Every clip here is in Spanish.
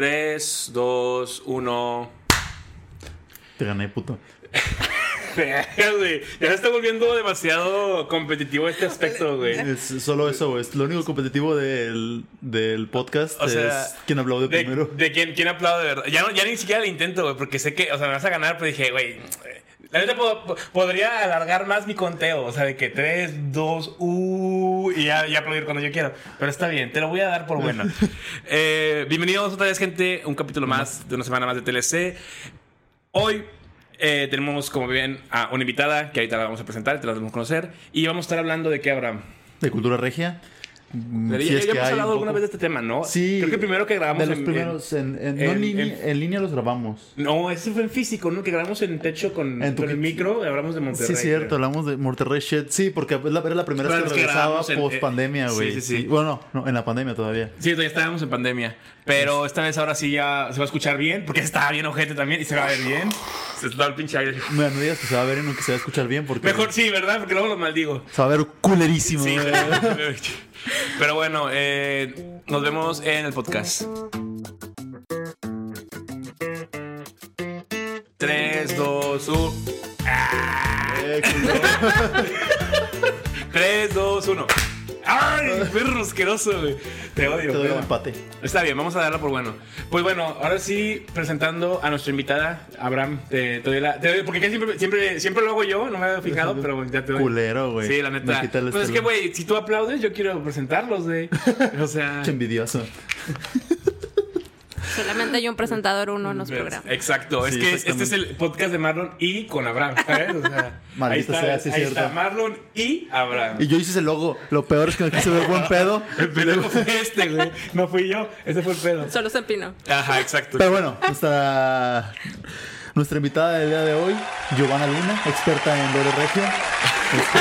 3, 2, 1. Te gané, puto. Ya se está volviendo demasiado competitivo este aspecto, güey. Es solo eso, güey. Es Lo único competitivo del, del podcast O sea, es quién aplaude De, primero. de quién, quién aplaude de verdad. Ya, no, ya ni siquiera le intento, güey, porque sé que, o sea, me vas a ganar, pero dije, güey. La neta po- po- podría alargar más mi conteo, o sea, de que 3, 2, uh, y ya, ya aplaudir cuando yo quiero. Pero está bien, te lo voy a dar por bueno. Eh, bienvenidos otra vez, gente, un capítulo más de una semana más de TLC. Hoy eh, tenemos, como bien, a una invitada que ahorita la vamos a presentar, te la vamos a conocer. Y vamos a estar hablando de qué, Abraham. De cultura regia. Mm, si ya, es ya que hemos hablado un alguna poco. vez de este tema, ¿no? Sí. Creo que el primero que grabamos De los en- primeros. En, en- no en- línea, en- línea los grabamos. No, ese fue en físico, ¿no? Que grabamos en techo con, el micro, hablamos de Monterrey. Sí, cierto, creo. hablamos de Monterrey Shit. Sí, porque la- era la primera vez que regresaba en- post pandemia, eh, güey. sí, sí, sí. Bueno, no, en la pandemia todavía. Sí, todavía estábamos en pandemia. Pero esta vez ahora sí ya se va a escuchar bien, porque estaba bien ojete también y se va a ver bien. Se está el pinche aire. Mira, no digas que se va a ver y no que se va a escuchar bien porque Mejor sí, ¿verdad? Porque luego lo maldigo. se va a ver culerísimo. Sí, güey. Pero bueno, eh, nos vemos en el podcast. 3, 2, 1. Eh, culero. 3, 2, 1. ¡Ay, perro asqueroso, güey! Te odio. Te doy un empate. Está bien, vamos a darla por bueno. Pues bueno, ahora sí, presentando a nuestra invitada, Abraham, te, te doy la. te doy- porque siempre, siempre, siempre lo hago yo, no me había fijado, pero ya te doy. Culero, güey. Sí, la neta. Pues es que, güey, si tú aplaudes, yo quiero presentarlos, güey. O sea. Pinche envidioso. Solamente hay un presentador uno en los programas. Exacto, es Sí, que este es el podcast de Marlon y con Abraham, ¿sabes? O sea, ahí Maldita está, sea, sí es ahí cierto. está Marlon y Abraham. Y yo hice ese logo. Lo peor es que me quise ver buen pedo. El pendejo fue este, güey. No fui yo, ese fue el pedo. Solo se empinó. Ajá, exacto. Pero bueno, nuestra, nuestra invitada del día de hoy, Giovanna Luna, experta en Lore Regio. Este,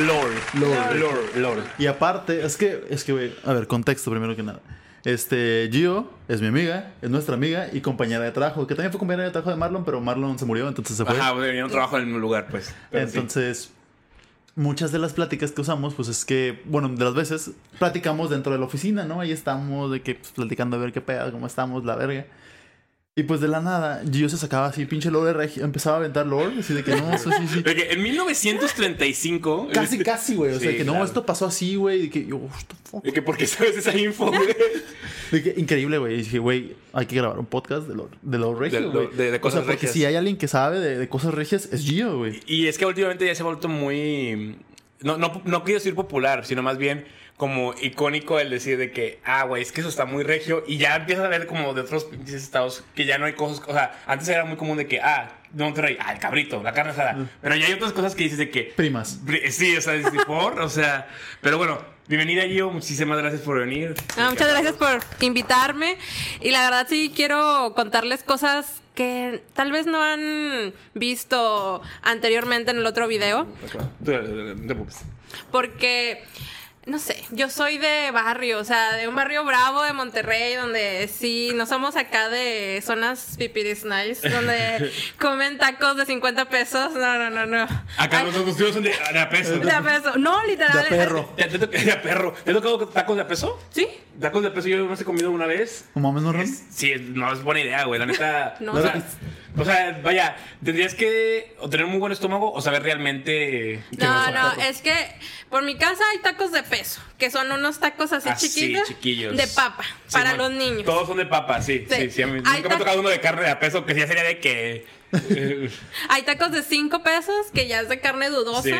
Lord, Lord. Lord, Lord. y aparte, es que, es que, güey, a ver, contexto primero que nada. Este, Gio es mi amiga, es nuestra amiga y compañera de trabajo, que también fue compañera de trabajo de Marlon, pero Marlon se murió, entonces se fue. Ajá, venía un trabajo en el mismo lugar, pues. Sí. Entonces, muchas de las pláticas que usamos, pues es que, bueno, de las veces platicamos dentro de la oficina, ¿no? Ahí estamos de que, pues, platicando a ver qué pedo, cómo estamos, la verga. Y pues de la nada, Gio se sacaba así, pinche lore regio, empezaba a aventar lore, así de que no, eso sí, sí. De en 1935. Casi, casi, güey. O sea, Sí, que no, esto pasó así, güey. Y que yo, what the fuck. De que porque sabes esa info, güey. De que, increíble, güey. Y dije, güey, hay que grabar un podcast de lo, de lo regio, De güey. de- de cosas o sea, porque regias. si hay alguien que sabe de, de cosas regias, es Gio, güey. Y es que últimamente ya se ha vuelto muy. No, no, no quiero decir popular, sino más bien como icónico el decir de que, ah, güey, es que eso está muy regio. Y ya empiezas a ver como de otros estados que ya no hay cosas. O sea, antes era muy común de que, ah, de Monterrey, ah, el cabrito, la carne asada. Pero ya hay otras cosas que dices de que. Primas. Pri- Sí, o sea, es de por, o sea. Pero bueno, bienvenida, Gio. Muchísimas gracias por venir. Ah, muchas gracias por invitarme. Y la verdad sí quiero contarles cosas que tal vez no han visto anteriormente en el otro video. No. Porque, no sé, yo soy de barrio, o sea, de un barrio bravo de Monterrey, donde sí, no somos acá de zonas pipiris nice, donde comen tacos de 50 pesos. No, no, no, no. Acá Ay, los tíos son de, de a peso. de a peso. No, literal. De a perro. ¿Te, te, te- de a perro. ¿Te tocado tacos de a peso? Sí. Tacos de a peso yo no he comido una vez. No mames, no, Ron? Es- sí, no es buena idea, güey. La neta. No. o, sea, o sea, vaya, tendrías que o tener un muy buen estómago o saber realmente. eh, No, no, es que por mi casa hay tacos de peso, que son unos tacos así Así, chiquitos, chiquillos. de papa, Sí, para los niños. Todos son de papa, sí. Sí, Sí. sí. a mí Hay nunca me ha tocado uno de carne de a peso, que ya sería de que. Hay tacos de 5 pesos, que ya es de carne dudosa. Sí.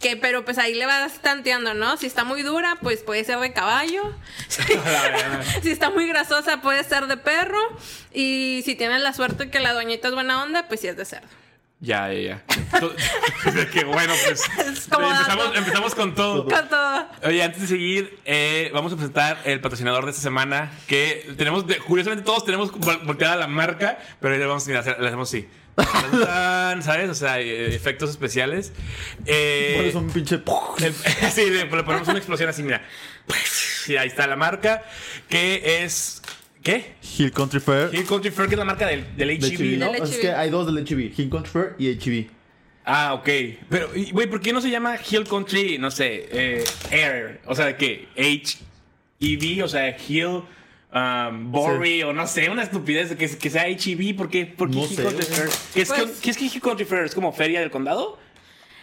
Que, pero pues ahí le vas tanteando, ¿no? Si está muy dura, pues puede ser de caballo. si está muy grasosa, puede ser de perro. Y si tienes la suerte que la doñita es buena onda, pues sí es de cerdo. ya, ya, ya. Que bueno, pues. Es como empezamos, empezamos con todo. Con todo. Oye, antes de seguir, eh, vamos a presentar el patrocinador de esta semana. Que tenemos, curiosamente, todos tenemos vol- volteada la marca, pero le vamos a hacer, le hacemos así. ¿Sabes? O sea, eh, efectos especiales. Eh, un pinche. el- sí, le, ponemos una explosión así, mira. Y ahí está la marca, que es. ¿Qué? Hill Country Fair. Hill Country Fair, que es la marca del, del de HEB, ¿no? Es HEB. que hay dos del HB. Hill Country Fair y HB. Ah, ok. Pero, güey, ¿por qué no se llama Hill Country, no sé, eh, Air? O sea, ¿qué? H-E-V, o sea, Hill um, Bory o no sé, una estupidez que, que sea HEB. ¿Por qué? ¿Por qué No Country. Fair? ¿Qué es, Pues- ¿Qué es Country Fair? ¿Es como feria del condado?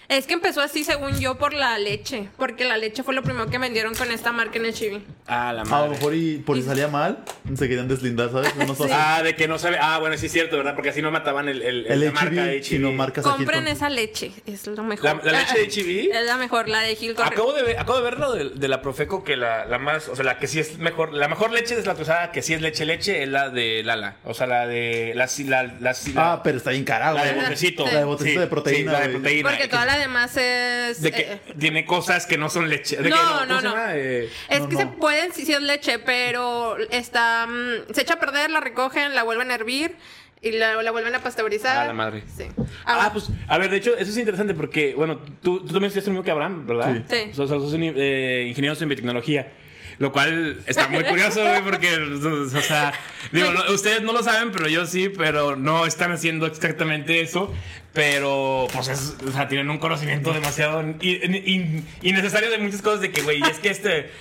Es que empezó así, según yo, por la leche. Porque la leche fue lo primero que vendieron con esta marca en el chibi. Ah, la A lo madre. mejor y por si salía mal, se querían deslindar, ¿sabes? No Ah, de que no sabe. Ah, bueno, sí es cierto, ¿verdad? Porque así no mataban el, el, el la marca HB, sino marcas aquí. Compren esa leche, es lo mejor. ¿La- la leche de HB? Es la mejor, la de Hill Country. Acabo de, ver, acabo de verlo de, de la Profeco que la, la más, o sea, la que sí es mejor, la mejor leche deslactosada que sí es leche leche es la de Lala, o sea, la de la la, la, la- Ah, pero está bien cara, la de botecito. La de botecito de proteína, sí, la de proteína. Porque que- toda la demás es. de que eh, tiene cosas que no son leche. de No, que no, ¿cómo se no. llama? Eh, Es No, que no. se pueden, sí, sí es leche, pero está. mm, se echa a perder, la recogen, la vuelven a hervir y la, la vuelven a pasteurizar. A la madre. Sí. Ah, pues, a ver, de hecho, eso es interesante porque, bueno, tú, tú también estudiaste lo mismo que Abraham, ¿verdad? Sí. Sí. Sos, sos un, eh, ingenieros en biotecnología. Lo cual está muy curioso, güey, porque, o sea, digo, no- ustedes no lo saben, pero yo sí, pero no están haciendo exactamente eso. Pero, pues, es- o sea, tienen un conocimiento demasiado in- in- innecesario de muchas cosas de que, güey, es que este,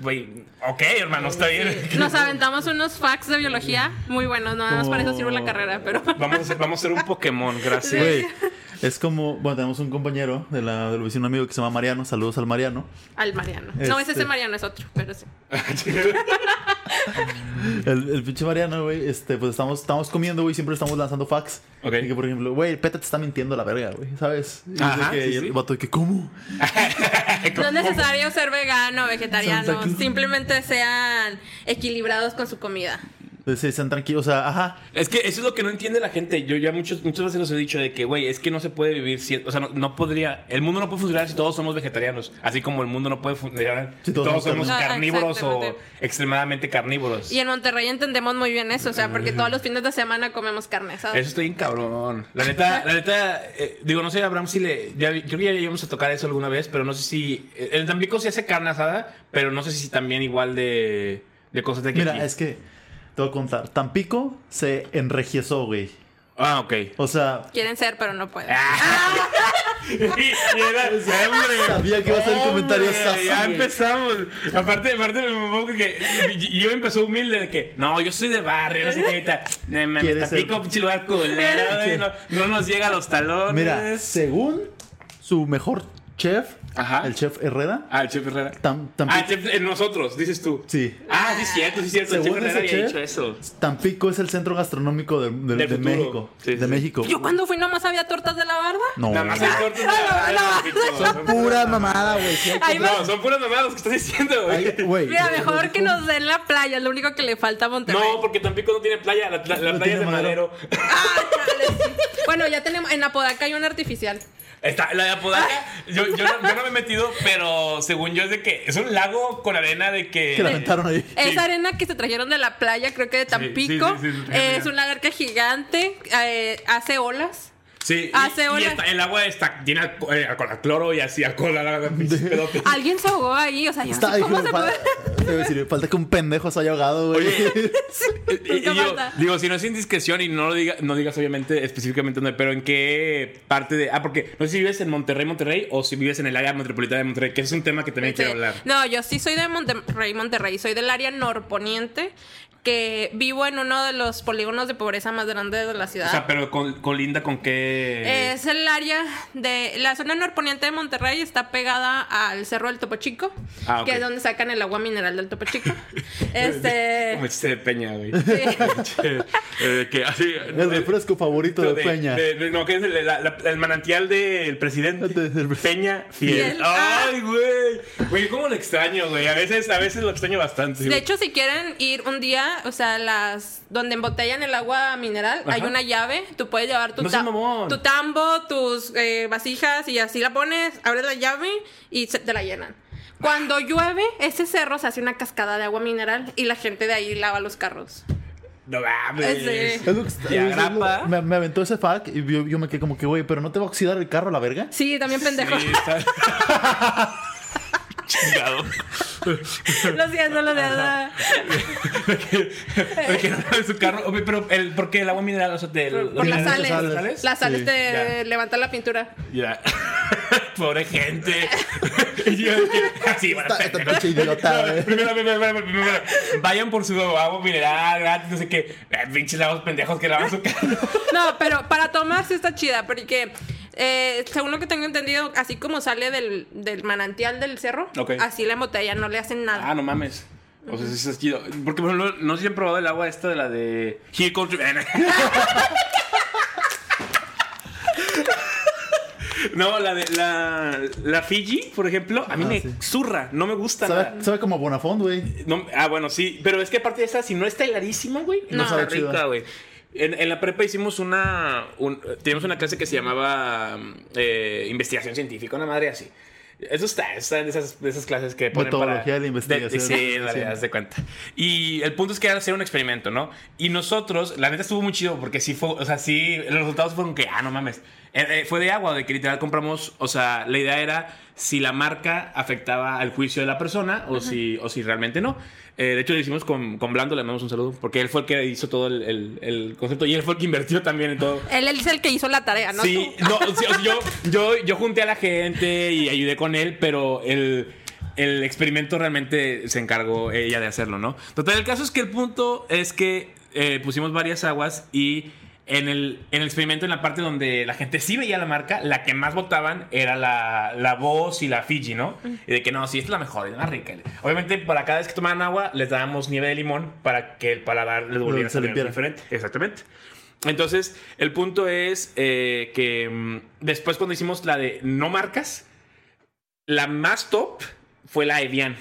güey, ok, hermano, está bien. Nos aventamos unos facts de biología muy buenos, nada más para eso sirve la carrera, pero. Vamos vamos a hacer un Pokémon, gracias. Güey, es como, bueno, tenemos un compañero de la, del vecino amigo que se llama Mariano. Saludos al Mariano. Al Mariano. No, es Este- ese Mariano, es otro, pero sí. El, el pinche Mariano, güey, este, pues estamos, estamos comiendo, güey, siempre estamos lanzando fax. Ok. Y que, por ejemplo, güey, peta te está mintiendo a la verga, güey, ¿sabes? Y Ajá, que, sí, y el sí. vato de que, ¿cómo? No es necesario ser vegano o vegetariano, simplemente sean equilibrados con su comida. Sí, sean tranquilos, o sea, ajá. Es que eso es lo que no entiende la gente. Yo ya muchos, muchas veces los he dicho de que, güey, es que no se puede vivir si, o sea, no, no podría, el mundo no puede funcionar si todos somos vegetarianos, así como el mundo no puede funcionar si todos todos, somos carnívoros. O extremadamente carnívoros. Y en Monterrey entendemos muy bien eso, o sea, porque todos los fines de semana comemos carne asada. Eso estoy bien cabrón. La neta, la neta, eh, digo, no sé, Abraham, si le. Ya, creo que ya llegamos a tocar eso alguna vez, pero no sé si. eh, El Tampico sí hace carne asada, pero no sé si también igual de, de cosas de que. Mira, aquí. es que te voy a contar. Tampico se enregiezó, güey. Ah, ok. O sea, Quieren ser, pero no pueden. Y era- hombre, Sabía que iba a ser el comentario hombre, sassy, Ya güey. empezamos. Aparte, aparte me pongo que yo empezó humilde de que no, yo soy de barrio, no sé qué mames, ¿Quieres ser- Tampico, pinche lugar culero, güey, no, no nos llega a los talones. mira, según su mejor chef, Ajá. el chef Herrera, Ah, el chef Herrera. Tam- Tampico, Ah, el chef, en nosotros, dices tú. sí, Ah, sí es cierto, sí es cierto. El chef Según Herrera ese había chef, dicho eso. Tampico es el centro gastronómico de. México. Sí, de sí. México. Yo cuando fui nomás había tortas de la barda. No, Nada más hay cortes de la- son pura mamada, güey. No, son puras mamadas que estás diciendo, güey. Mira, mejor que nos den la playa, es lo único que le falta a Monterrey. No, porque Tampico no tiene playa, la, la- la No playa es de madero. madero. Ah, chale, sí. Bueno, ya tenemos, en Apodaca hay una artificial. Está, la de Apodaca, yo, yo, no, yo no me he metido, pero según yo es de que es un lago con arena de que... Que la aventaron ahí. Esa arena que se trajeron de la playa, creo que de Tampico, sí, sí, sí, sí, sí, es sí. una alberca gigante, eh, hace olas. Sí, y- y, está- el agua está llena eh, alcohol, a cloro y así alcohol. Alguien se ahogó ahí, o sea, yo Está, sé cómo se puede. decir, falta que un pendejo se haya ahogado, güey. Y- y Nunca yo, falta. digo, si no es indiscreción y no lo diga, no digas obviamente específicamente dónde, pero en qué parte de. Ah, porque no sé si vives en Monterrey, Monterrey, o si vives en el área metropolitana de Monterrey, que es un tema que también Sí. quiero hablar. No, yo sí soy de Monterrey, Monterrey. Soy del área norponiente, que vivo en uno de los polígonos de pobreza más grandes de la ciudad. O sea, pero con, con Linda, ¿con qué? Es el área de la zona norponiente de Monterrey, está pegada al cerro del Topo Chico, Ah, ok. que es donde sacan el agua mineral del Topo Chico. este Como chiste de Peña, güey. Eh, que así. El refresco favorito de, Peña. de- de- no, que es el, la- la- el manantial del presidente. Peña Fiel. Fiel. Ah. Ay, güey. Güey, ¿cómo lo extraño, güey? A veces, a veces lo extraño bastante. De güey. hecho, si quieren ir un día, o sea, las donde embotellan el agua mineral, hay Ajá. una llave. Tú puedes llevar tu, No mamón. tu tambo, tus eh, vasijas y así la pones, abres la llave y se- te la llenan. Cuando llueve, ese cerro se hace una cascada de agua mineral y la gente de ahí lava los carros. No mames. Ese. Es lo que Y es lo- agrapa. me, me aventó ese fac y yo, yo me quedé como que, güey, pero no te va a oxidar el carro a la verga. Sí, también pendejo. Sí, está- chingado. Lo siento, lo siento. Porque no en su carro. Oye, Pero el, porque el agua mineral, o sea, te, Por las sales. sales. Las sales Sí, te ya. levantan la pintura. Ya. Pobre gente. Yo así, bueno, Esta- esta pendejo. pinche idiota, No, güey. primero, primero, primero, primero, Vayan por su agua mineral gratis, no sé qué. Eh, Pinches lavos pendejos que lavan su carro. No, pero para tomar sí está chida, porque eh, según lo que tengo entendido, así como sale del, del manantial del cerro, así la embotella, no le hacen nada. Ah, no mames. O sea, sí es chido. Porque, por ejemplo, no sé si han probado el agua esta de la de Hill Country. No, la de la, la Fiji, por ejemplo, a mí Ah, me sí. zurra, no me gusta nada. Sabe, sabe como Bonafont, güey. No, ah, bueno, sí. Pero es que aparte de esa, si no está hilarísima, güey, no, No. Sabe rica, güey. En, en la prepa hicimos una. un- teníamos una clase que se llamaba eh, investigación científica, una madre así. Eso está, está en esas, de esas clases que ponen Metodología para... de la investigación. sí, dale, haz de cuenta. Y el punto es que era hacer un experimento, ¿no? Y nosotros, la neta estuvo muy chido porque sí fue, o sea, sí, los resultados fueron que, ah, no mames. Eh, eh, fue de agua, de que literal compramos, o sea, la idea era si la marca afectaba al juicio de la persona o, si, o si realmente no. Eh, de hecho, lo hicimos con, con Blando, le mandamos un saludo, porque él fue el que hizo todo el, el- el concepto y él fue el que invirtió también en todo. Él, él es el que hizo la tarea, ¿no? Sí, no, sí, o sea, yo, yo, yo junté a la gente y ayudé con él, pero el, el experimento realmente se encargó ella de hacerlo, ¿no? Total, el caso es que el punto es que eh, pusimos varias aguas y en el, en el experimento, en la parte donde la gente sí veía la marca, la que más votaban era la, la voz y la Fiji, ¿no? Y de que no, sí, esta es la mejor, es la más rica. Obviamente, para cada vez que tomaban agua, les dábamos nieve de limón para que el paladar les volviera a se saber limpiara. diferente. Exactamente. Entonces, el punto es eh, que mm, después cuando hicimos la de no marcas, la más top fue la Evian.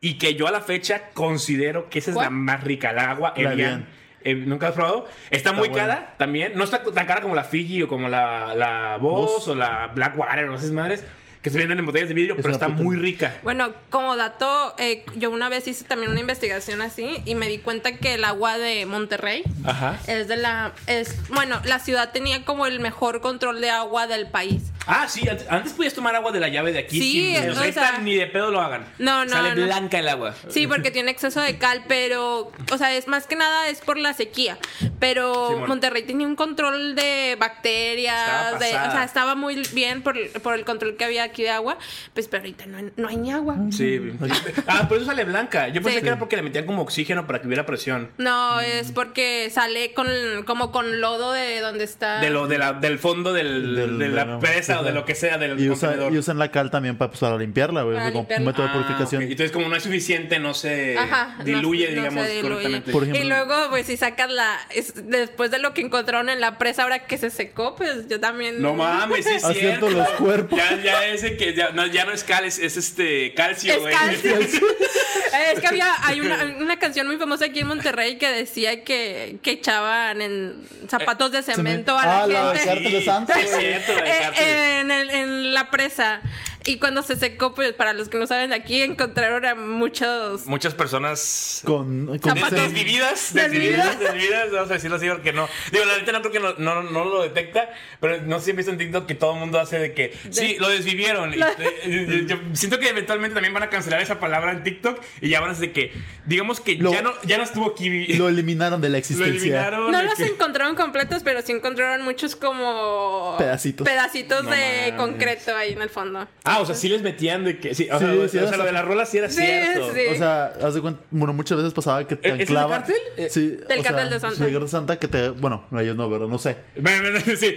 Y que yo a la fecha considero que esa es ¿Cuál? la más rica, la agua La Evian. Eh, ¿Nunca has probado? Está, muy buena. cara también. No está tan cara como la Fiji o como la, la Boss Boss. o la Blackwater o esas madres que se venden en botellas de vidrio, Es pero está puta- muy rica. Bueno, como dato, eh, yo una vez hice también una investigación así y me di cuenta que el agua de Monterrey Ajá. es de la... es Bueno, la ciudad tenía como el mejor control de agua del país. Ah, sí, antes, antes podías tomar agua de la llave de aquí. Sí, sin- o sea, ni de pedo lo hagan. No, no, Sale no. blanca el agua. Sí, porque tiene exceso de cal, pero, o sea, es más que nada es por la sequía. Pero. Monterrey tenía un control de bacterias, de- o sea, estaba muy bien por, por el control que había aquí de agua. Pues, pero ahorita no, hay- no hay ni agua. Sí. Ah, por eso sale blanca. Yo pensé Sí. que era porque le metían como oxígeno para que hubiera presión. No, es porque sale con como con lodo de donde está. De lo, de la, del fondo del, Del- de la presa o de lo que sea del Y, usa- contenedor. y usan la cal también para, pues, para limpiarla, güey. Para como limpiarla. método de Ah, purificación. ok. Entonces, como no es suficiente, no se Ajá, no- diluye, no digamos, se diluye. correctamente. Por ejemplo- y luego, pues, si sacas la. es- después de lo que encontraron en la presa, ahora que se secó, pues yo también. No mames, sí es Haciendo cierto. los cuerpos. Ya, ya ese que ya no, ya no es cal, es, es este calcio, Es güey. calcio. es que había hay una, una canción muy famosa aquí en Monterrey que decía que, que echaban en zapatos de cemento a la Ah, gente. Cártel de Santa, Sí, es güey. cierto, la de Eh, en, el- en la presa. Y cuando se secó, pues para los que no saben, aquí encontraron a muchos. Muchas personas Con, con Desvividas, Desvividas. desvividas, desvividas, vamos a decirlo así porque no. Digo, la neta no creo que no, no, no lo detecta, pero no sé si han visto en TikTok que todo el mundo hace de que sí, lo desvivieron. Y, eh, yo siento que eventualmente también van a cancelar esa palabra en TikTok y ya van a decir que, digamos que Lo- ya, no, ya no estuvo aquí. lo eliminaron de la Lo existencia. eliminaron. No de los que- encontraron completos, pero sí encontraron muchos como. Pedacitos. Pedacitos No de mames. concreto ahí en el fondo. Ah, o sea, sí les metían de que. Sí, o Sí, sea, o sí, sea, o sea, lo de la rola sí era Sí, cierto. sí. O sea, haz de cuenta, bueno, muchas veces pasaba que te ¿Es- es el anclaban. cártel? Eh, Sí, Del sea, de Santa. de Santa que te, bueno, no, ellos no, pero no sé. Me, me- sí.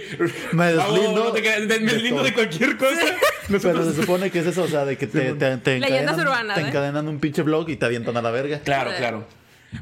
Me deslindo no te creas, me de deslindo de cualquier cosa. Pero se supone que es eso, o sea, de que te, te, te Leyendas encadenan, urbanas, te ¿eh? encadenan un pinche blog y te avientan a la verga. Claro, claro.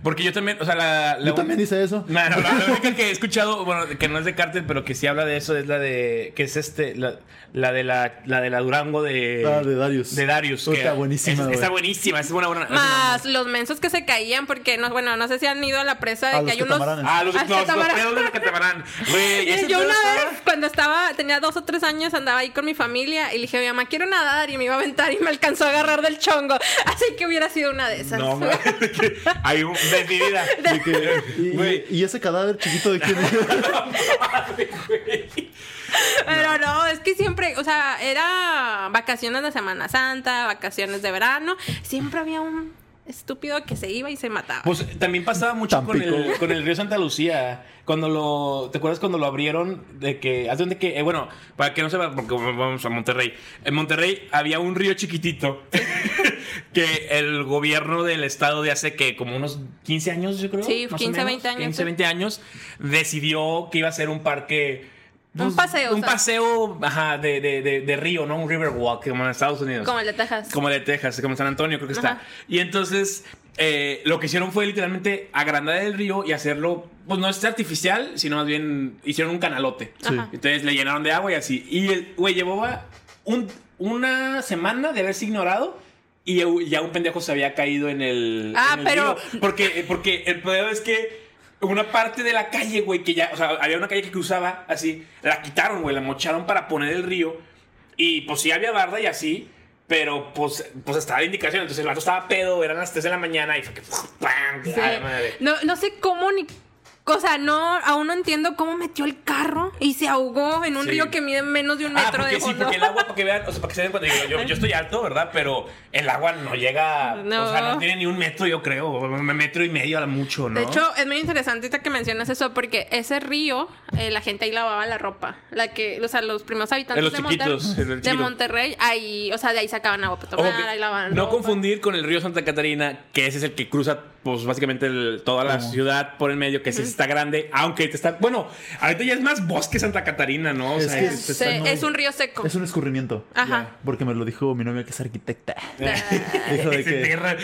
Porque yo también, o sea, la. la Yo también hice eso. No, no, la, la única que he escuchado, bueno, que no es de cártel, pero que sí habla de eso, es la de. que es este. La, la de la, la de la Durango de. Ah, de Darius. De Darius. Está que buenísima, es-. Está buenísima, es una buena. es una Más los mensos que se caían porque, no, bueno, no sé si han ido a la presa de A que los hay unos... Ah, los, Ah, los, pedos del catamarán. Güey, Yo una estaba- vez, cuando estaba, tenía dos o tres años, andaba ahí con mi familia y le dije a mi mamá, quiero nadar y me iba a aventar y me alcanzó a agarrar del chongo. Así que hubiera sido una de esas. No, hay un, Decidida. De que- y, y- Güey. y ese cadáver chiquito de quién? Pero no, es que siempre, o sea, era vacaciones de Semana Santa, vacaciones de verano, siempre había un estúpido que se iba y se mataba. Pues también pasaba mucho con el, con el río Santa Lucía. Cuando lo. ¿Te acuerdas cuando lo abrieron? De que. ¿Haz de donde que.? eh, bueno, para que no sepa, porque vamos a Monterrey. En Monterrey había un río chiquitito que el gobierno del estado de hace que como unos 15 años, yo creo. Sí, más o 15, menos, 20 años, 15, sí. 20 años. Decidió que iba a ser un parque. Un paseo, Un o sea. paseo ajá, de, de, de, de río, ¿no? Un river walk, como en Estados Unidos. como el de Texas. Como el de Texas, como en San Antonio, creo que Ajá. está. Y entonces, eh, lo que hicieron fue literalmente agrandar el río y hacerlo, pues no es artificial, sino más bien hicieron un canalote. Sí. Entonces le llenaron de agua y así. Y el güey un- una semana de haberse ignorado. Y ya un pendejo se había caído en el. Ah, en el pero- río. Porque, porque el pedo es que una parte de la calle, güey, que ya. O sea, había una calle que cruzaba así. La quitaron, güey, la mocharon para poner el río. Y pues sí había barda y así. Pero pues, pues estaba la indicación. Entonces el vato estaba pedo, eran las 3 de la mañana y fue que. ¡pam! Sí. Ay, madre. No, no sé cómo ni. O sea, no, aún no entiendo cómo metió el carro y se ahogó en un Sí. río que mide menos de un Ah, metro porque de sí, fondo. porque el agua, para que vean, o sea, para que se den cuenta, digo, yo, yo estoy alto, ¿verdad? Pero el agua no llega, No. o sea, no tiene ni un metro, yo creo, un metro y medio a lo mucho, ¿no? De hecho, es muy interesante que mencionas eso porque ese río, eh, la gente ahí lavaba la ropa. La que, o sea, los primeros habitantes De los de, chiquitos. Monterrey, ahí, o sea, de ahí sacaban agua para tomar, que ahí lavaban no ropa. confundir con el río Santa Catarina, que ese es el que cruza, pues básicamente el- toda la ¿Cómo? ciudad por el medio, que sí está grande, aunque te está, bueno, ahorita ya es más bosque Santa Catarina, ¿no? O Es sea, que es- es- Se- está muy- es un río seco. Es un escurrimiento. Ajá. Porque me lo dijo mi novia que es arquitecta. Dijo de que tierra-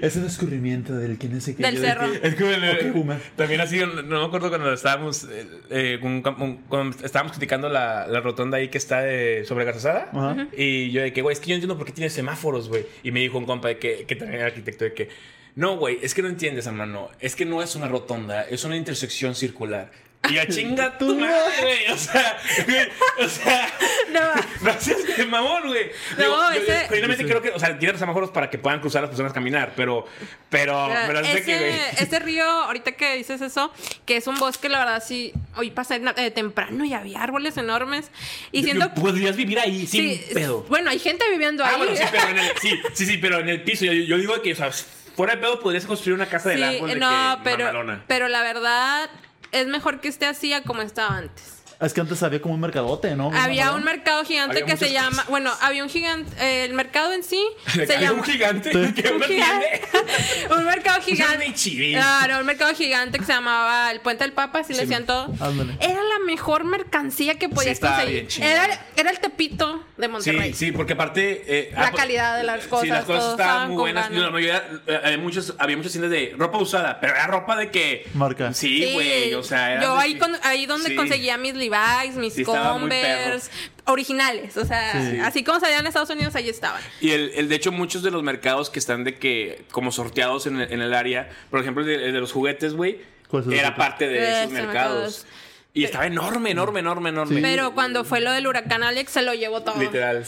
es un escurrimiento del que no sé qué. Del Yo de cerro. que- Es como el- Ok, boomer. también así, no me acuerdo cuando estábamos, eh, eh, con un cam- un- cuando estábamos criticando la, la rotonda ahí que está de, sobre Garzazada. Ajá. Y yo de que, güey, es que yo no entiendo por qué tiene semáforos, güey. Y me dijo un compa de que, que también era arquitecto de que, no, güey, es que no entiendes, hermano. Es que no es una rotonda, es una intersección circular. Y a chinga tu madre, güey. O sea, güey, o sea, No. no seas de mamón, güey. No, Digo, yo- yo ese- genuinamente creo que, o sea, tiene los semáforos para que puedan cruzar las personas caminar, pero, pero, pero ese, que, güey. ese río, ahorita que dices eso, que es un bosque, la verdad, sí, hoy pasé eh, temprano y había árboles enormes. Y siento Podrías vivir ahí sin sí, pedo. Bueno, hay gente viviendo Ah, ahí. bueno, sí, pero en el, sí, sí, sí, pero en el piso. Yo, yo digo que, o sea, fuera de pedo podrías construir una casa del Sí, árbol de no, que pero, mamalona. pero la verdad es mejor que esté así a como estaba antes. Es que antes había como un mercadote, ¿no? Había un mercado gigante Había que se llama, cosas. bueno, había un gigante, eh, el mercado en sí se llama un gigante que un uno gigante, tiene. un mercado gigante. Claro, un mercado gigante que se llamaba el Puente del Papa, así le decían todo. Ándale. Era la mejor mercancía que podías conseguir. Era, era el Tepito de Monterrey. Sí, sí, porque aparte. eh, La ah, pues, calidad de las Sí, cosas, las cosas estaban muy buenas. La mayoría, eh, había, muchos, había muchas tiendas de ropa usada, pero era ropa de que. Marca. Sí, güey. O sea, era yo ahí, con- ahí donde Sí. conseguía mis Levi's, mis Sí, Converse, originales. O sea, Sí. así como salían en Estados Unidos, ahí estaban. Y el, el- de hecho, muchos de los mercados que están de que, como sorteados en el, en el área, por ejemplo, el de, el de los juguetes, güey, ¿Cuáles son los era parte de De esos esos mercados. mercados. Y estaba enorme, enorme, enorme, enorme. Sí. Pero cuando fue lo del huracán Alex, se lo llevó todo. Literal.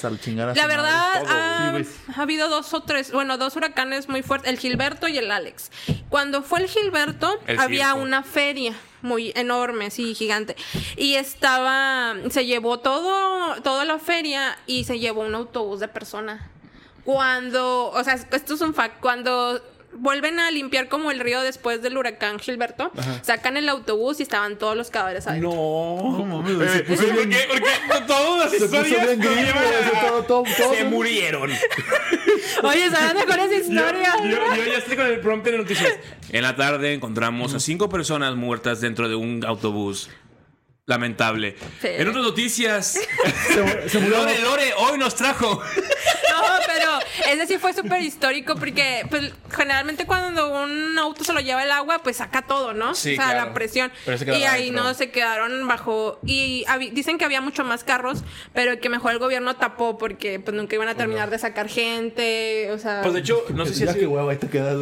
La verdad, ha, Sí, güey. ha habido dos o tres, bueno, dos huracanes muy fuertes, el Gilberto y el Alex. Cuando fue el Gilberto, El había circo. una feria muy enorme, sí, gigante. Y estaba, se llevó todo, toda la feria y se llevó un autobús de persona. Cuando, o sea, esto es un fact, cuando vuelven a limpiar como el río después del huracán Gilberto, sacan el autobús y estaban todos los cadáveres adentro. No. mames, güey, se Eh, puso ¿Por bien- qué? Porque todas las Se puso historias bien a- todo, todo, todo. se murieron. Oye, ¿saben mejores Yo, historias? yo- yo ya estoy con el prompt de noticias. En la tarde encontramos a cinco personas muertas dentro de un autobús. Lamentable. Sí. En otras noticias, Se, se murió. Lore Lore hoy nos trajo. No, pero ese sí fue súper histórico porque pues, generalmente cuando un auto se lo lleva el agua, pues saca todo, ¿no? Sí, o sea, claro. la presión. Pero se quedaba Y ahí no se quedaron bajo. Y dicen que había mucho más carros, pero que mejor el gobierno tapó porque pues nunca iban a terminar de sacar gente. O sea. Pues de hecho, no sé si ha que huevo, ahí te quedas,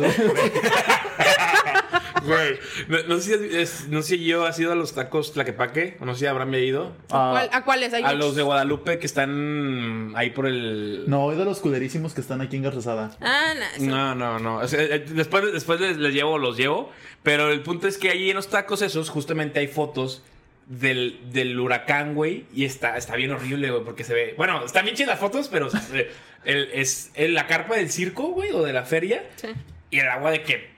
güey. No, no sé si, es- no sé si yo has ido a los tacos Tlaquepaque, o no sé si Abraham ya ha ido. Ah, ¿Cuál- ¿A cuáles hay? A los de Guadalupe que están ahí por el... No, hoy de los culerísimos que están aquí en Garzazada. Ah, no. No, no, no. O sea, eh, después después les, les llevo, los llevo. Pero el punto es que ahí en los tacos esos, justamente hay fotos del, del huracán, güey. Y está, está bien horrible, güey, porque se ve. Bueno, están bien chidas las fotos, pero el- es el- la carpa del circo, güey, o de la feria. Sí. Y el agua de que.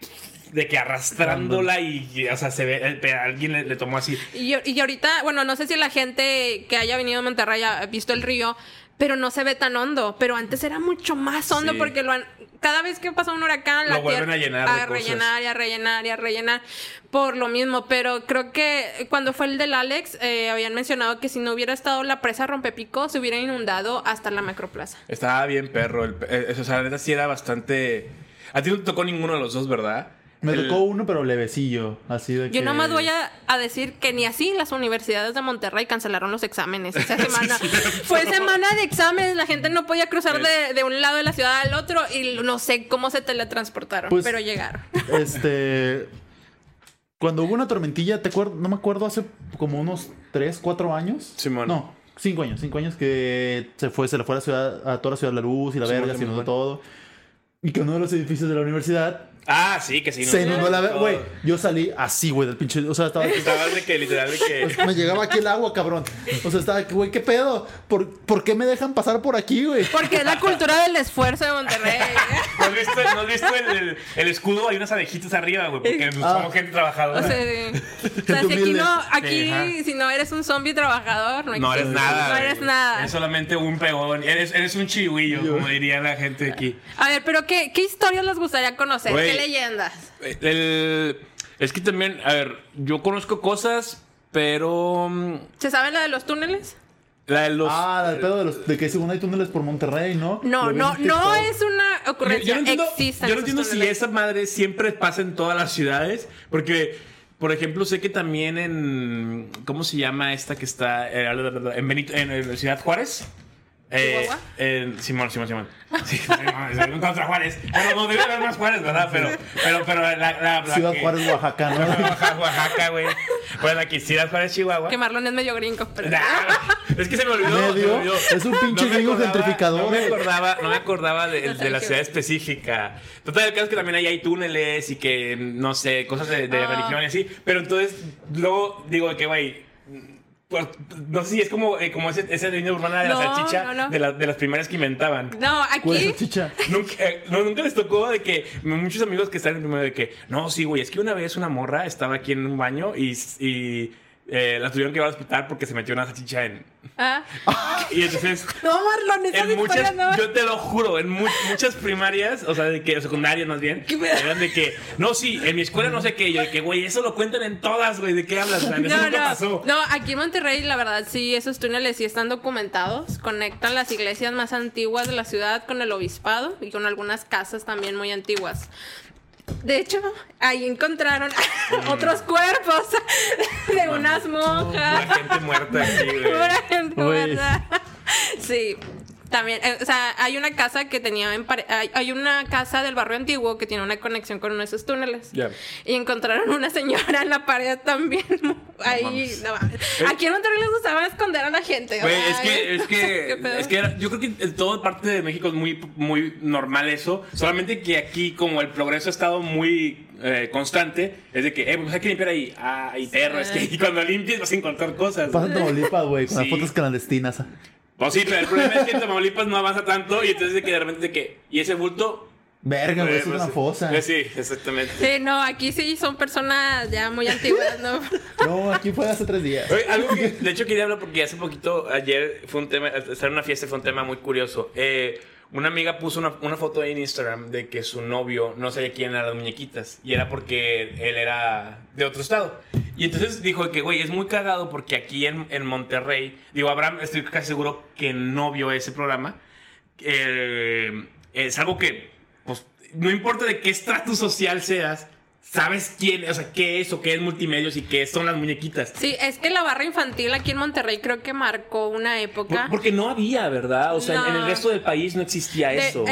De que arrastrándola y, o sea, se ve. alguien le, le tomó así. Y, yo- y ahorita, bueno, no sé si la gente que haya venido a Monterrey ha visto el río, pero no se ve tan hondo. Pero antes era mucho más hondo Sí. porque lo han- cada vez que pasa un huracán, Lo la vuelven tierra- a llenar de a cosas. rellenar y a rellenar y a rellenar por lo mismo. Pero creo que cuando fue el del Alex, eh, habían mencionado que si no hubiera estado la presa Rompepico, se hubiera inundado hasta la macroplaza. Estaba bien perro. El, eh, o sea, la neta sí era bastante. A ti no te tocó ninguno de los dos, ¿verdad? Me El- tocó uno, pero levecillo. Así de que. Yo nomás voy a, a decir que ni así las universidades de Monterrey cancelaron los exámenes esa semana. Fue semana de exámenes, la gente no podía cruzar de, de un lado de la ciudad al otro y no sé cómo se teletransportaron, Pues- pero llegaron. Este. Cuando hubo una tormentilla, ¿te acuerdas? No me acuerdo, hace como unos 3, 4 años. Simón. No, 5 años. 5 años que se fue, se le fue a, la ciudad, a toda la ciudad la luz y la Simón, verga, se inundó todo. Y que uno de los edificios de la universidad Ah, sí, que sí. se inundó la. Güey, yo salí así, güey, del pinche. O sea, estaba. De que literal de que. pues, me llegaba aquí el agua, cabrón. O sea, estaba, güey, ¿qué pedo? ¿Por, ¿Por qué me dejan pasar por aquí, güey? Porque es la cultura del esfuerzo de Monterrey. ¿No has visto, ¿no has visto el, el- el escudo? Hay unas abejitas arriba, güey, porque Ah. somos gente trabajadora. O sea, sí. O sea, si aquí no, aquí Sí, si no eres un zombie trabajador, no, no eres nada. No güey. eres nada. Eres solamente un pegón. Eres, eres un chihuillo, como diría la gente aquí. A ver, pero ¿qué, qué historias les gustaría conocer? Güey. ¿Qué leyendas? El- es que también, a ver, yo conozco cosas, pero. mm, ¿Se sabe la de los túneles? La de los. Ah, el pedo de, los, de que según hay túneles por Monterrey, ¿no? No, no, no es una Yo, ocurrencia. yo no entiendo, Existen yo no entiendo si esa madre siempre pasa en todas las ciudades, porque, por ejemplo, sé que también en, ¿cómo se llama esta que está eh, en, Benito, en, eh, Ciudad Juárez? Eh, en- Simón, Simón, Simón. Sí, otra Juárez. Bueno, no debe haber más Juárez, ¿verdad? Pero, pero, pero la, la, la Ciudad que- Juárez, Oaxaca, ¿no? Oaxaca, Oaxaca, güey. Bueno, aquí Ciudad Juárez, Chihuahua. Que Marlon es medio gringo, pero... Nah, es que se me olvidó. se me Medio. olvidó. Es un pinche gringo acordaba- gentrificador, No me eh. acordaba, no me acordaba de, No de sé la ciudad específica. Total, el caso es que también ahí hay túneles y que, no sé, cosas de, de Ah. religión y así. Pero entonces, luego digo que, güey. Pues, no sé si es como, eh, como ese, esa línea urbana de No, la salchicha no, no. De, la- de las primeras que inventaban. No, ¿Cuál es aquí... esa chicha? Nunca, eh, no, nunca les tocó de que muchos amigos que están en el primero de que, no, sí, güey, es que una vez una morra estaba aquí en un baño y, y eh, la tuvieron que llevar al hospital porque se metió una salchicha en. Ah. Y entonces, No, Marlon, en muchas, no... yo te lo juro, en mu- muchas primarias, o sea, de que, secundarias más bien, ¿Qué me- eran de que, no, sí, en mi escuela no sé qué, yo de que, güey, eso lo cuentan en todas, güey, ¿de qué hablas? O sea, eso No, nunca no, pasó. no, aquí en Monterrey, la verdad, sí, esos túneles sí están documentados. Conectan las iglesias más antiguas de la ciudad con el obispado y con algunas casas también muy antiguas. De hecho, ahí encontraron otros cuerpos de unas Pura monjas. gente muerta aquí, güey. Pura gente muerta. Sí. También, eh, o sea, hay una casa que tenía en pare- hay, hay una casa del barrio antiguo que tiene una conexión con uno de esos túneles. Ya. Y encontraron una señora en la pared también. Ahí, no mames. Aquí en Monterrey les gustaba esconder a la gente. Es que, es ¿qué que, es que era- yo creo que en toda parte de México es muy, muy normal eso. Solamente que aquí, como el progreso ha estado muy eh, constante, es de que, eh, pues hay que limpiar ahí. Ah, hay perro, es que y cuando limpies vas a encontrar cosas. Pasa en Tamaulipas, güey, con Sí. las fotos clandestinas. Pues sí, pero el problema es que en Tamaulipas no avanza tanto y entonces de que de repente de que, y ese bulto. Verga, güey, es pues, una fosa. eh, Sí, exactamente. Sí, no, aquí sí son personas ya muy antiguas, ¿no? No, aquí fue hace tres días. Oye, algo que de hecho quería hablar porque hace poquito, ayer fue un tema, estar en una fiesta fue un tema muy curioso. Eh, una amiga puso una, una foto en Instagram de que su novio no sabía quién eran las muñequitas y era porque él era de otro estado. Y entonces dijo que, güey, es muy cagado porque aquí en, en Monterrey, digo, Abraham, estoy casi seguro que no vio ese programa. Eh, es algo que, pues, no importa de qué estrato social seas, sabes quién, o sea, qué es o qué es multimedios y qué son las muñequitas. Sí, es que la barra infantil aquí en Monterrey creo que marcó una época. Por- porque no había, ¿verdad? O sea, en- en el resto del país no existía de, eso.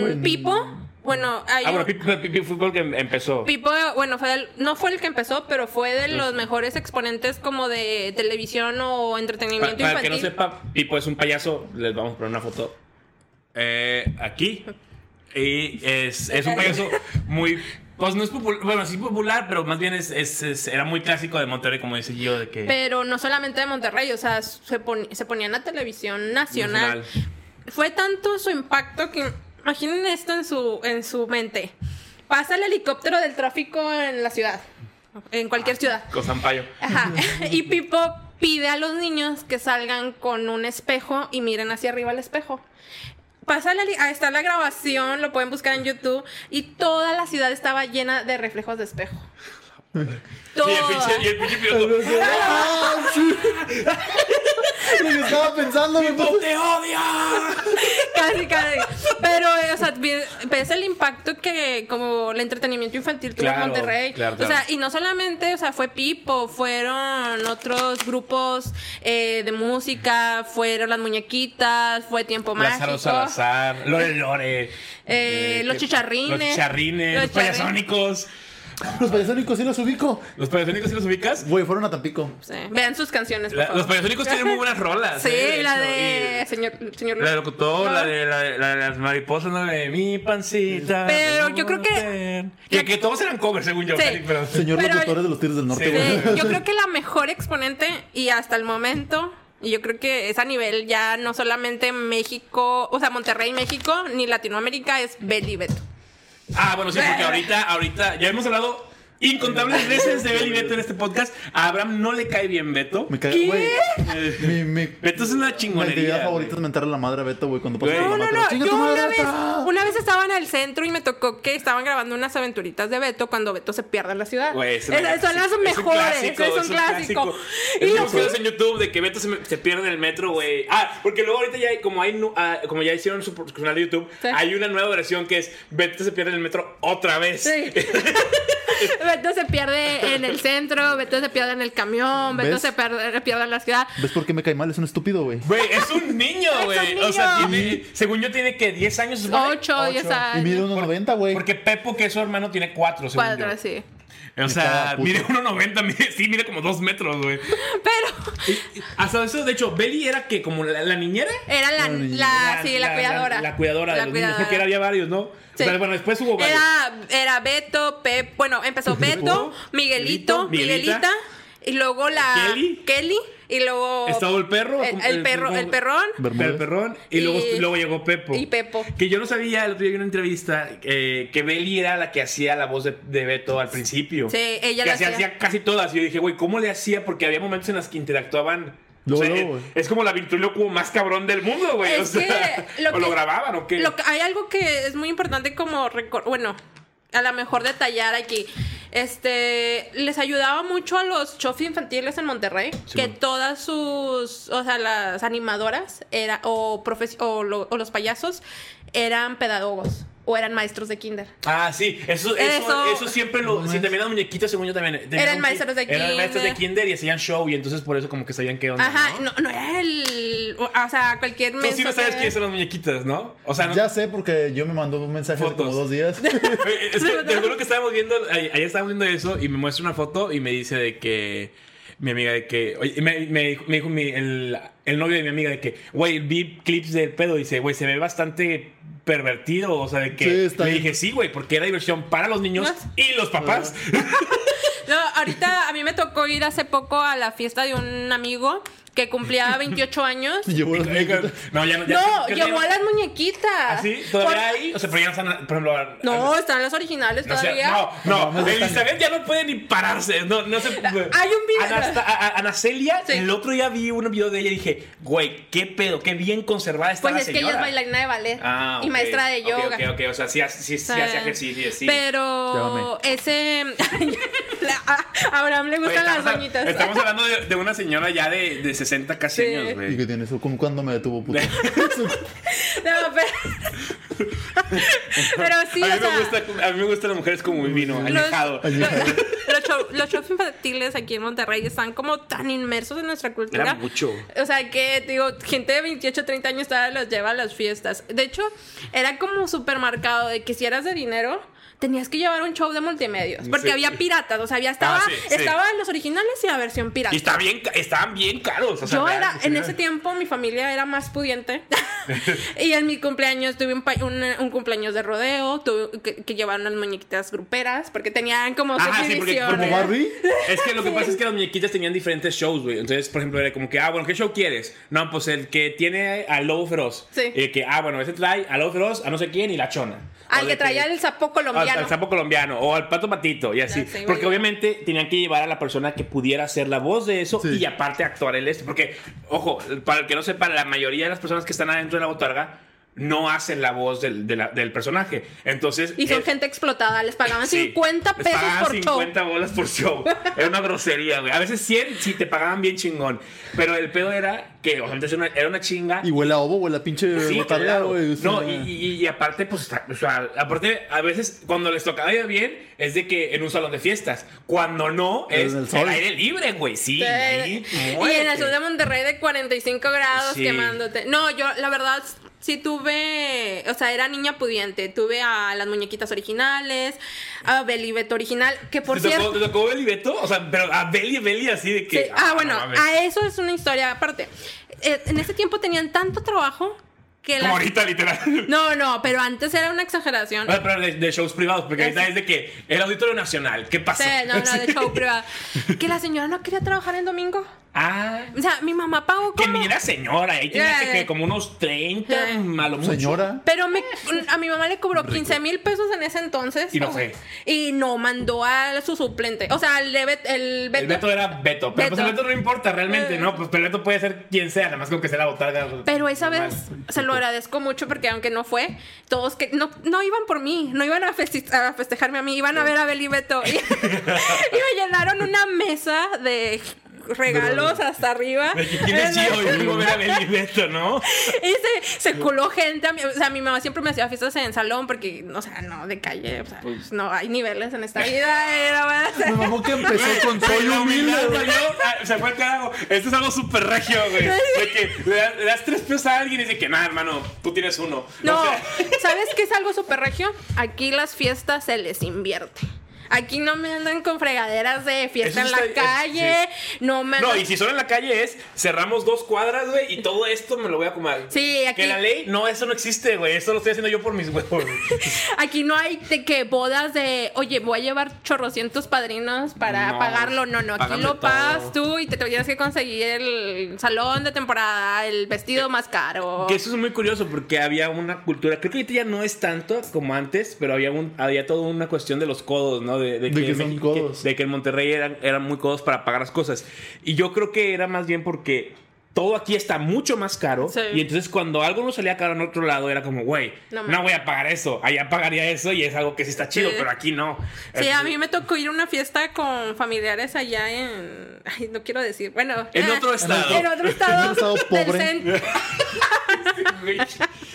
Bueno. Pipo. Bueno, hay Ah, un- bueno, Pipo, Pipo fue el que empezó. Pipo, bueno, fue del- no fue el que empezó, pero fue de los mejores exponentes como de televisión o entretenimiento Para, el que no infantil. sepa, Pipo es un payaso. Les vamos a poner una foto. Eh, aquí. Y es, es un payaso muy. Pues no es popular, bueno, sí popular, pero más bien es, es- es- era muy clásico de Monterrey, como dice yo, de que. Pero no solamente de Monterrey, o sea, se, pon- se ponía en la televisión nacional. Nacional. Fue tanto su impacto que imaginen esto en su, en su mente. Pasa el helicóptero del tráfico en la ciudad, en cualquier ciudad. Con Zampayo. Ajá. Y Pipo pide a los niños que salgan con un espejo y miren hacia arriba el espejo. Pasa la, ahí está la grabación, lo pueden buscar en YouTube, y toda la ciudad estaba llena de reflejos de espejo. Sí, Toda. el pinche, y el pinche piloto. Lo que estaba pensando, ¡Pipo, te odia! Casi, casi. Pero, eh, o sea, ves el impacto que como el entretenimiento infantil tuvo en Claro, Monterrey. claro, O sea, y no solamente, o sea, fue Pipo, fueron otros grupos eh, de música, fueron las muñequitas, fue Tiempo Lázaro Mágico. Salazar, Lore Lore. Eh, los que- chicharrines. Los chicharrines, Los los payasónicos. Los payasónicos sí los ubico. ¿Los payasónicos sí los ubicas? Güey, fueron a Tampico. Sí. Vean sus canciones, por La- favor. los payasónicos tienen muy buenas rolas. Sí, eh, la de y- señor, señor La del locutor, No. la, de, la, de, la de las mariposas, la de mi pancita. Pero yo creo que- Que, que todos eran covers, según yo. Sí. Pero- Señor Pero- locutores de los Tigres del Norte, Sí. güey. Sí, yo creo que la mejor exponente y hasta el momento, y yo creo que es a nivel ya no solamente México, o sea, Monterrey, México, ni Latinoamérica, es Beli Beto. Ah, bueno, sí, porque ahorita, ahorita, ya hemos hablado incontables veces de Beli Beto en este podcast. A Abraham no le cae bien Beto. Me cae, ¿Qué? Mi, mi, Beto es una mi actividad chingonería. favorita es mentarle la madre a Beto, güey, cuando pasa por la No, no, no. ¡Chinga Yo una vez, una vez estaba en el centro y me tocó que estaban grabando unas aventuritas de Beto cuando Beto se pierde en la ciudad. Güey, es son las es un mejores. clásico, es un clásico. Es Y un lo videos en YouTube de que Beto se, pierde en el metro, güey. Ah, porque luego ahorita ya hay, como hay, ah, como ya hicieron su su canal de YouTube, Sí. hay una nueva versión que es Beto se pierde en el metro otra vez. Sí. Beto se pierde en el centro, Beto se pierde en el camión, Beto ¿Ves? se pierde, pierde en la ciudad. ¿Ves por qué me cae mal? Es un estúpido, güey. Güey, es un niño, güey. O sea, tiene, según yo, tiene que 10 años. ¿se supone? Ocho, diez Ocho. años. Y mide unos 90, güey. Porque Pepo, que es su hermano, tiene 4, según Cuatro, yo. sí. O sea, mide 1.90, mide, sí, mide como 2 metros, güey. Pero Y- Hasta eso, de hecho, Belly era que como la, la niñera. era la, la, sí, la, cuidadora. La, cuidadora de los niños. cuidadora. Porque había varios, ¿no? Sí. O sea, bueno, después hubo varios. Era, era Beto, Pep, bueno, empezó Beto, Miguelito, Miguelita. Miguelita, y luego la Kelly. Kelly, y luego Estaba el perro. el, el perro, el perrón Bermúdez. El perrón. Y, luego, Y- luego llegó Pepo. y Pepo. Que yo no sabía, el otro día vi una entrevista, eh, que Belly era la que hacía la voz de, de Beto al principio. Sí, ella que la hacía, hacía. hacía casi todas. Y yo dije, güey, ¿cómo le hacía? Porque había momentos en los que interactuaban. Luego, o sea, luego, es, güey. es como la como más cabrón del mundo, güey. O sea, que lo o lo que- grababan o qué. Lo que- hay algo que es muy importante como bueno, a lo mejor detallar aquí. Este, les ayudaba mucho a los shows infantiles en Monterrey, Sí, que todas sus, o sea, las animadoras era, o, profes- o, lo- o los payasos eran pedagogos o eran maestros de kinder. Ah, sí, eso, eso, Eso- eso siempre lo. Si también las muñequitas, según yo también. tenían Eran maestros de Eran maestros de kinder. kinder y hacían show y entonces por eso como que sabían qué onda. Ajá, ¿no? no, no era el, o sea, cualquier Tú sí no sabes que- quiénes son las muñequitas, ¿no? O sea, no, Ya sé porque yo me mandó un mensaje hace como dos días. Es que te juro que estábamos viendo, ayer estábamos viendo eso y me muestra una foto y me dice de que mi amiga de que, oye, me, me dijo, me dijo mi- el, el novio de mi amiga de que, güey, vi clips del pedo y dice, güey, se ve bastante pervertido, o sea, de que Sí, está le bien. dije, sí, güey, porque era diversión para los niños Más. y los papás. No, ahorita a mí me tocó ir hace poco a la fiesta de un amigo que cumplía 28 años. Llevó las muñequitas. no, ya no, ya No, llevó a las muñequitas. ¿Ah, sí? ¿Todavía Por- hay? O sea, pero ya no están, por ejemplo... No, están las originales No, todavía. no, no, Elizabeth ya no puede ni pararse. No, no se Hay un video. Anasta- a- a- Ana Celia, Sí. el otro día vi un video de ella y dije, güey, qué pedo, qué bien conservada está Pues la es que ella es bailarina de ballet Ah, y maestra de yoga. Ok, ok, o sea, sí, hace- sí, sí, hace ejercicio, sí. Pero ese. a Abraham le Oye, gustan las doñitas. estamos hablando de, de una señora ya de, de 60 casi Sí. años, ¿Y güey. qué tiene eso? ¿Cómo cuándo me detuvo, puto? No, pero, Pero sí, a, mí o sea. me gusta, a mí me gustan las mujeres como mi vino, los, añejado. los, los show- los shows infantiles aquí en Monterrey están como tan inmersos en nuestra cultura. Era mucho. O sea que, digo, gente de 28, 30 años todavía los lleva a las fiestas. De hecho, era como súper marcado de que si eras de dinero, tenías que llevar un show de multimedios. Porque Sí. había piratas, o sea, había estaba, Ah, sí, estaban los originales y la versión pirata. Y está bien, estaban bien caros. o sea, Yo era, en ese tiempo mi familia era más pudiente. y en mi cumpleaños tuve un, un, un cumpleaños de rodeo, tuve que, que llevaban unas muñequitas gruperas, porque tenían como Ajá, sí, porque. ¿Como Barbie? Es que lo que pasa es que las muñequitas tenían diferentes shows, güey. Entonces, por ejemplo, era como que, ah, bueno, ¿qué show quieres? No, pues el que tiene al lobo feroz. Sí. Y que, ah, bueno, ese trae al lobo feroz, a no sé quién y la chona. Al que traía el sapo Al, colombiano. al sapo colombiano o al pato patito y así. Porque obviamente tenían que llevar a la persona que pudiera hacer la voz de eso Sí. y aparte actuar el este. Porque, ojo, para el que no sepa, la mayoría de las personas que están adentro de la botarga no hacen la voz del, de la- del personaje. Entonces. Y son gente explotada, les pagaban Sí, 50 les pesos pagaban por 50 bolas por show. Era una grosería, güey. A veces 100 sí te pagaban bien chingón. Pero el pedo era que, o sea, antes era una, era una chinga. Y huele a ovo, huele a pinche Sí, botarga, claro. güey. o sea, No, y, y- y aparte, pues, está- o sea, aparte, a veces cuando les tocaba ir bien, es de que en un salón de fiestas. Cuando no, es En el aire libre, güey. Sí, ahí, Sí. y en el sur de Monterrey de 45 grados Sí. quemándote. No, yo la verdad sí tuve, o sea, era niña pudiente. Tuve a las muñequitas originales, a Beli Beto original, que por ¿Te tocó, cierto... ¿Te tocó Beli Beto? O sea, pero a Beli, Beli así de que. Sí. Ah, bueno, no mames. a eso es una historia aparte. Eh, en ese tiempo tenían tanto trabajo que Como la- ahorita, literal. No, no, pero antes era una exageración. Ah, Pero de, de shows privados, porque Es- ahorita es de que el Auditorio Nacional, ¿qué pasó? Sí, no, no, de show privado. Que la señora no quería trabajar en domingo. Ah, O sea, mi mamá pagó que como... ni era señora, ahí tenía que, como unos 30, Ya. malo mucho. Señora. Pero me, a mi mamá le cobró 15 mil pesos en ese entonces. Y no fue. Y no mandó a su suplente. O sea, el, de Bet- el Beto. El Beto era Beto, pero pues el Beto. Beto no importa realmente, Eh. ¿no? Pues pero el Beto puede ser quien sea, nada más con que sea la botarga. Pero esa normal. vez se lo agradezco mucho porque aunque no fue, todos que no, no iban por mí, no iban a, festi- a festejarme a mí, iban a ver a Beli Beto. Y, y me llenaron una mesa de regalos hasta arriba. ¿Quién es Gio? Y vengo a ver a Beto, ¿no? Y se, se coló gente. a mí- O sea, mi mamá siempre me hacía fiestas en salón porque, o sea, no, de calle. O sea, Pues no hay niveles en esta vida. Era, Me mamó que empezó con soy La humilde, ah, se fue al carajo. Esto es algo súper regio, güey. De que le das, le das tres pesos a alguien y dice que, nada, hermano, tú tienes uno. No, O sea, ¿sabes qué es algo súper regio? Aquí las fiestas se les invierte. Aquí no me andan con fregaderas de fiesta Eso en la está- es- calle. No me No, y si son en la calle es cerramos dos cuadras, güey, y todo esto me lo voy a comer. Sí, aquí- Que la ley, no, eso no existe, güey. Eso lo estoy haciendo yo por mis huevos. Aquí no hay de que bodas de, oye, voy a llevar chorrocientos padrinos para No, pagarlo. No, no, aquí lo pagas tú y te tienes que conseguir el salón de temporada, el vestido más caro. Que eso es muy curioso porque había una cultura, creo que ahorita ya no es tanto como antes, pero había un, había toda una cuestión de los codos, ¿no? De, De que son codos. de que en Monterrey eran, eran muy codos para pagar las cosas. Y yo creo que era más bien porque todo aquí está mucho más caro. Sí. Y entonces cuando algo no salía caro en otro lado era como, güey, No no, voy a pagar eso. Allá pagaría eso y es algo que sí está chido, Sí. pero aquí no. Sí, a mí me tocó ir a una fiesta con familiares allá en. Ay, no quiero decir. Bueno. En otro estado. En otro estado. En otro estado del pobre.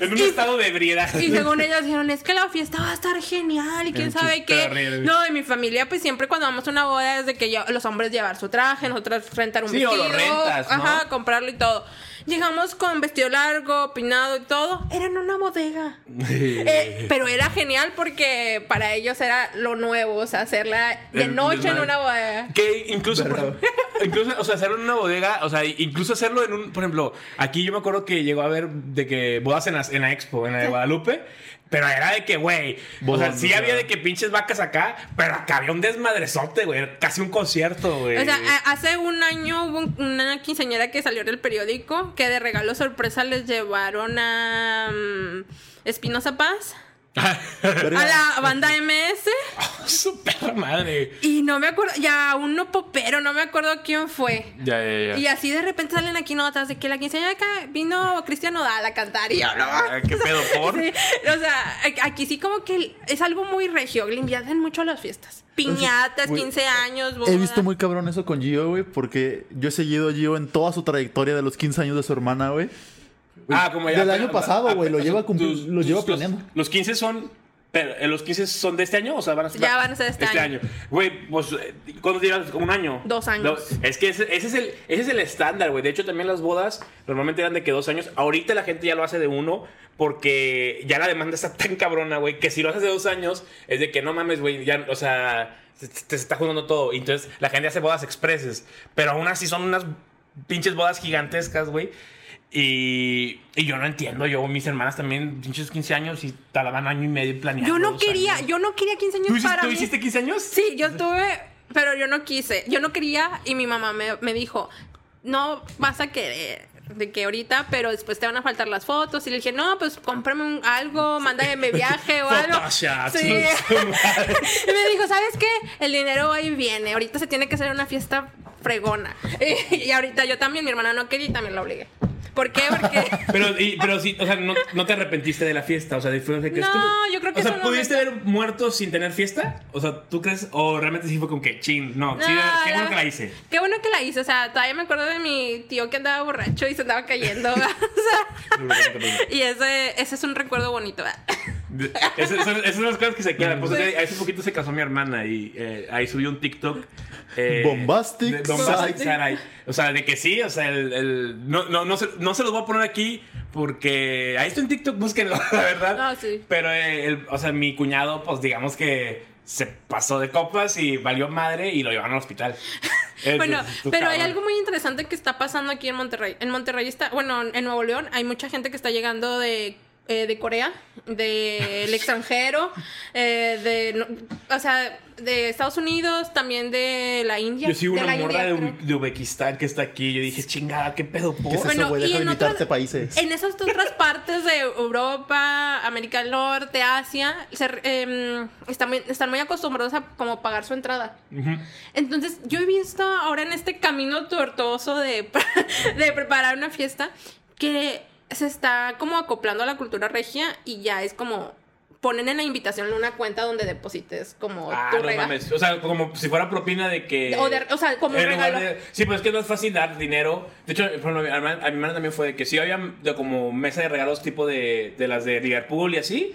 en un Y- estado de ebriedad. Y según ellos dijeron, es que la fiesta va a estar genial y quién sabe qué. terrible. No, en mi familia, pues siempre cuando vamos a una boda es de que los hombres llevar su traje, nosotros rentar un Sí, o lo rentas, ¿no? Ajá, comprarlo y todo. Llegamos con vestido largo, peinado y todo. Era en una bodega. Eh, pero era genial porque para ellos era lo nuevo, o sea, hacerla de El noche en una bodega. Que incluso, por incluso, o sea, hacerlo en una bodega, o sea, incluso hacerlo en un, por ejemplo, aquí yo me acuerdo que llegó a ver de que bodas en la, en la expo, en la de Guadalupe, pero era de que, güey, o sea, sí había de que pinches vacas acá, pero acá había un desmadrezote, güey, casi un concierto, güey. O sea, hace un año hubo un- una quinceañera que salió del periódico que de regalo sorpresa les llevaron a mm, Espinosa Paz, a la banda MS Su perra madre. y no me acuerdo, ya uno popero, no me acuerdo quién fue. Ya, ya, Y así de repente salen aquí notas de que la quinceañera acá vino Cristian Nodal a cantar y yo no. Ah, ¿Qué pedo por? Sí, o sea, aquí sí como que es algo muy regio, le invierten mucho a las fiestas. Piñatas, Güey, 15 años, He bodas. visto muy cabrón eso con Gio, güey, porque yo he seguido a Gio en toda su trayectoria de los 15 años de su hermana, güey. Ah, como ya. Del año pasado, güey. Lo lleva, tus- lo lleva tus- planeando. Los 15 son. Pero, eh, ¿los 15 son de este año o sea, van a ser? Ya van a ser este año. Güey, pues, eh, ¿cuándo llevas? ¿Un año? Dos años. No, es que ese, ese es el, ese es el estándar, güey. De hecho, también las bodas normalmente eran de que dos años. Ahorita la gente ya lo hace de uno porque ya la demanda está tan cabrona, güey, que si lo haces de dos años es de que no mames, güey, ya, o sea, se- se- te está juntando todo. Y entonces la gente hace bodas expreses, pero aún así son unas pinches bodas gigantescas, güey. Y, y yo no entiendo, yo, mis hermanas también, pinches 15 años y talaban año y medio planeando. Yo no quería, años. yo no quería 15 años ¿Tú, hiciste, para tú mí. hiciste 15 años? Sí, yo tuve, pero yo no quise. Yo no quería y mi mamá me, me dijo, no vas a querer de que ahorita, pero después te van a faltar las fotos. Y le dije, no, pues cómprame un- algo, mándame viaje o algo. Sí. y me dijo, ¿sabes qué? El dinero ahí viene. Ahorita se tiene que hacer una fiesta fregona. y ahorita yo también, mi hermana no quería y también la obligué. ¿Por qué? Porque... Pero, y- pero sí, o sea, no, no te arrepentiste de la fiesta, o sea, de que No, estuvo- yo creo que O sea, ¿pudiste momento- haber muerto sin tener fiesta? O sea, ¿tú crees? ¿O realmente sí fue con que chin? No, sí, No, qué bueno que la hice. Qué bueno que la hice. O sea, todavía me acuerdo de mi tío que andaba borracho y se andaba cayendo. o sea, y ese, ese es un recuerdo bonito. Esas son, esas son las cosas que se quedan. Pues, Sí. hace- hace poquito se casó mi hermana y eh, ahí subió un TikTok. Eh, Bombastic. O sea, de que sí, o sea, el, el- no, no, no, se, no se los voy a poner aquí porque ahí está en TikTok, búsquenlo, la verdad. Ah, sí. Pero, eh, el- o sea, mi cuñado, pues digamos que se pasó de copas y valió madre y lo llevaron al hospital. Bueno, pero hay cabrón. algo muy interesante que está pasando aquí en Monterrey. En Monterrey está, bueno, en Nuevo León hay mucha gente que está llegando de, eh, de Corea, del extranjero, eh, de, no- o sea, de Estados Unidos, también de la India. Yo sigo de una la morra de, India, creo. de Uzbekistán que está aquí. Yo dije, chingada, qué pedo, por? ¿Qué es Bueno, eso, güey? Deja de en invitarte países. En esas otras partes de Europa, América del Norte, Asia, se, em, están, muy, están muy acostumbrados a como pagar su entrada. Entonces, yo he visto ahora en este camino tortuoso de, de preparar una fiesta que se está como acoplando a la cultura regia y ya es como ponen en la invitación una cuenta donde deposites como Ah, tu no regalo. mames. O sea, como si fuera propina de que. O, de- o sea, como un regalo. de- sí, pues es que no es fácil dar dinero. De hecho, por ejemplo, a mi hermana, a mi hermana también fue de que sí había de como mesa de regalos tipo de, de las de Liverpool y así.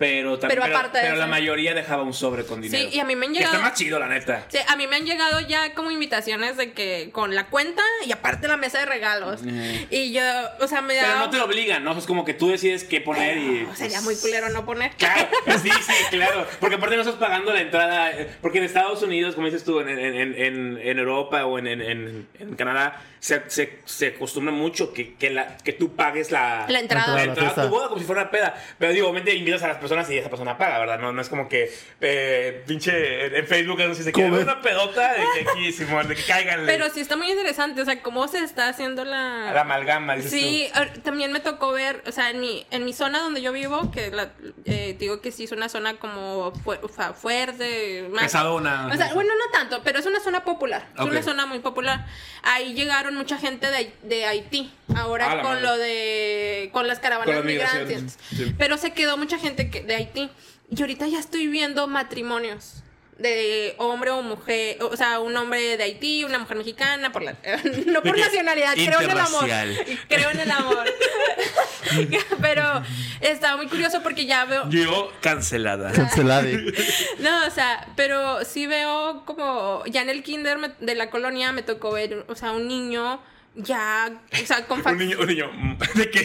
Pero también. Pero aparte pero la mayoría dejaba un sobre con dinero. y a mí me han Que llegado- está más chido, la neta. Sí, a mí me han llegado ya como invitaciones de que con la cuenta y aparte la mesa de regalos. Y yo, o sea, me Pero da... no te obligan, ¿no? Es como que tú decides qué poner y. Oh, Sería muy culero no poner. Claro, sí, sí, claro. Porque aparte no estás pagando la entrada. eh, Porque en Estados Unidos, como dices tú, en, en, en, en- Europa o en, en, en- en Canadá, se, se, se acostumbra mucho que, que, la, que tú pagues la, La entrada. la La entrada a tu boda como si fuera una peda. Pero digo, obviamente invitas a las personas y esa persona paga, ¿verdad? No, no es como que eh, pinche en Facebook no sé, se quiere una pedota de que aquí, Simón, de que caigan Pero sí está muy interesante, o sea, cómo se está haciendo la... la amalgama, dices Sí, ahor- también me tocó ver, o sea, en mi, en mi zona donde yo vivo, que la, eh, digo que sí es una zona como fu- o sea, fuerte, tú. más... Pesadona. O sea, bueno, no tanto, pero es una zona popular. Es Ok. una zona muy popular. Ahí llegaron mucha gente de, de Haití. Ahora Ah, con madre. lo de. con las caravanas Con migrantes. sí. Pero se quedó mucha gente que- de Haití. Y ahorita ya estoy viendo matrimonios de hombre o mujer, o sea, un hombre de Haití, una mujer mexicana, por la, no por nacionalidad, creo en el amor. Creo en el amor. Pero está muy curioso porque ya veo, Yo cancelada. Cancelade. no, o sea, pero sí veo como ya en el kinder me- de la colonia me tocó ver, o sea, un niño ya, o sea, con Un niño, un niño mm, de que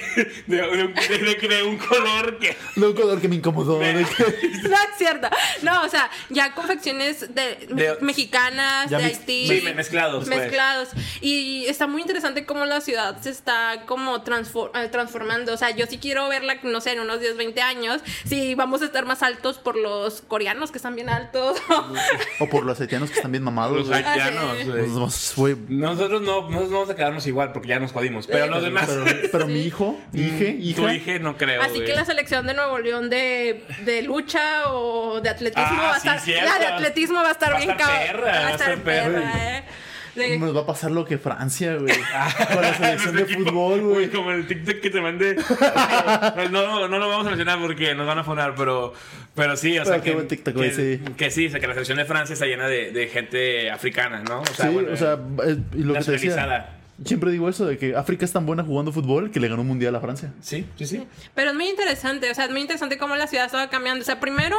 de, de- de- de un color que No, un color que me incomodó. de que- No es cierto. No, o sea, ya confecciones de, De- mexicanas, Ya de Haití. Sí, me- mezclados, pues. Mezclados. Y está muy interesante cómo la ciudad se está como transfor- eh, transformando. O sea, yo sí quiero verla, no sé, en unos 10, 20 años. Si vamos a estar más altos por los coreanos que están bien altos. O por los haitianos que están bien mamados. los güey. haitianos, Nosotros no, nosotros no vamos a quedarnos igual porque ya nos jodimos. Pero los demás. Pero, pero mi hijo, hije, hija. Tu hija no creo. Así güey. que la selección de Nuevo León de, de lucha o de atletismo Ah, va a sí, estar. cierto. la de atletismo va a estar Va bien cabrón. perra, va a estar perra. eh. De- Nos va a pasar lo que Francia, güey. Con la selección de fútbol, güey. Como el TikTok que te mandé. no, no, no lo vamos a mencionar porque nos van a fonar, pero, pero sí, o sea Pero qué que, buen TikTok, que, güey, sí. que sí, o sea que la selección de Francia está llena de, de gente africana, ¿no? O sea, Sí, bueno, o sea, eh, y lo que te decía. Siempre digo eso de que África es tan buena jugando fútbol que le ganó un mundial a Francia. Sí, sí, sí. Pero es muy interesante, o sea, es muy interesante cómo la ciudad estaba cambiando. O sea, primero,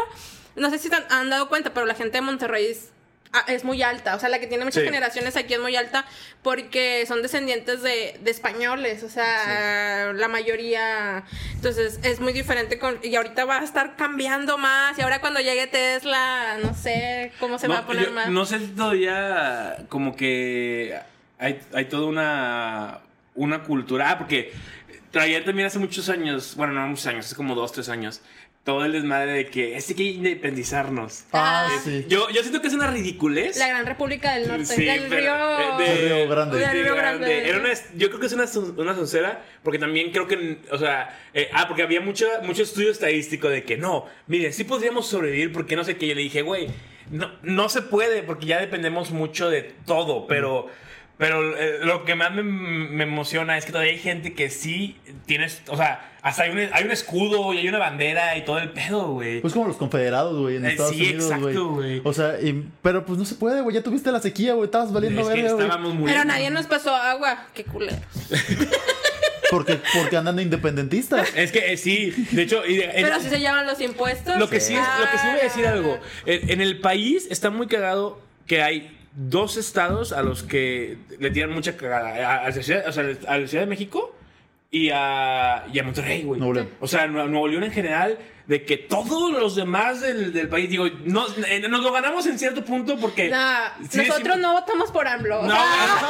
no sé si han, dado cuenta, pero la gente de Monterrey es, ah, es muy alta. O sea, la que tiene muchas Sí. generaciones aquí es muy alta porque son descendientes de, de españoles. O sea, la mayoría. Entonces, es muy diferente. Con, y ahorita va a estar cambiando más. Y ahora cuando llegue Tesla, no sé cómo se va a poner yo más. No sé si todavía como que hay, hay toda una, una cultura. Ah, porque traía también hace muchos años, bueno, no muchos años, hace como dos, tres años, todo el desmadre de que es que hay que independizarnos. Ah, Ah. sí. Yo, yo siento que es una ridiculez. La Gran República del Norte. Sí, del pero, río. eh, de- Río Grande. del Río grande. Grande. Era una, yo creo que es una, una soncera, porque también creo que, o sea, eh, ah, porque había mucho, mucho estudio estadístico de que no, miren, sí podríamos sobrevivir porque no sé qué. Yo le dije, güey, no, no se puede porque ya dependemos mucho de todo, pero... Pero eh, lo que más me, me emociona es que todavía hay gente que sí tienes, o sea, hasta hay un, hay un escudo y hay una bandera y todo el pedo, güey. Pues como los confederados, güey, en Eh, Estados sí, Unidos, exacto, güey. O sea, y- pero pues no se puede, güey. Ya tuviste la sequía, güey. Estabas valiendo es verga, güey. estábamos muy... Pero nadie nos pasó agua. Qué culero. Porque, porque andan de independentistas. Es que eh, sí, de hecho... y de- en- Pero si se llevan los impuestos. Lo que sí, es, lo que sí voy a decir Ah. algo. En, en el país está muy cagado que hay dos estados a los que le tiran mucha cagada. A, a la, ciudad, o sea, a la Ciudad de México y a, y a Monterrey, güey. Nuevo León. O sea, Nue- Nuevo León en general, de que todos los demás del, del país, digo, no, eh, nos lo ganamos en cierto punto porque... Nah, Sí, sí, nosotros no votamos por AMLO. no, Ah,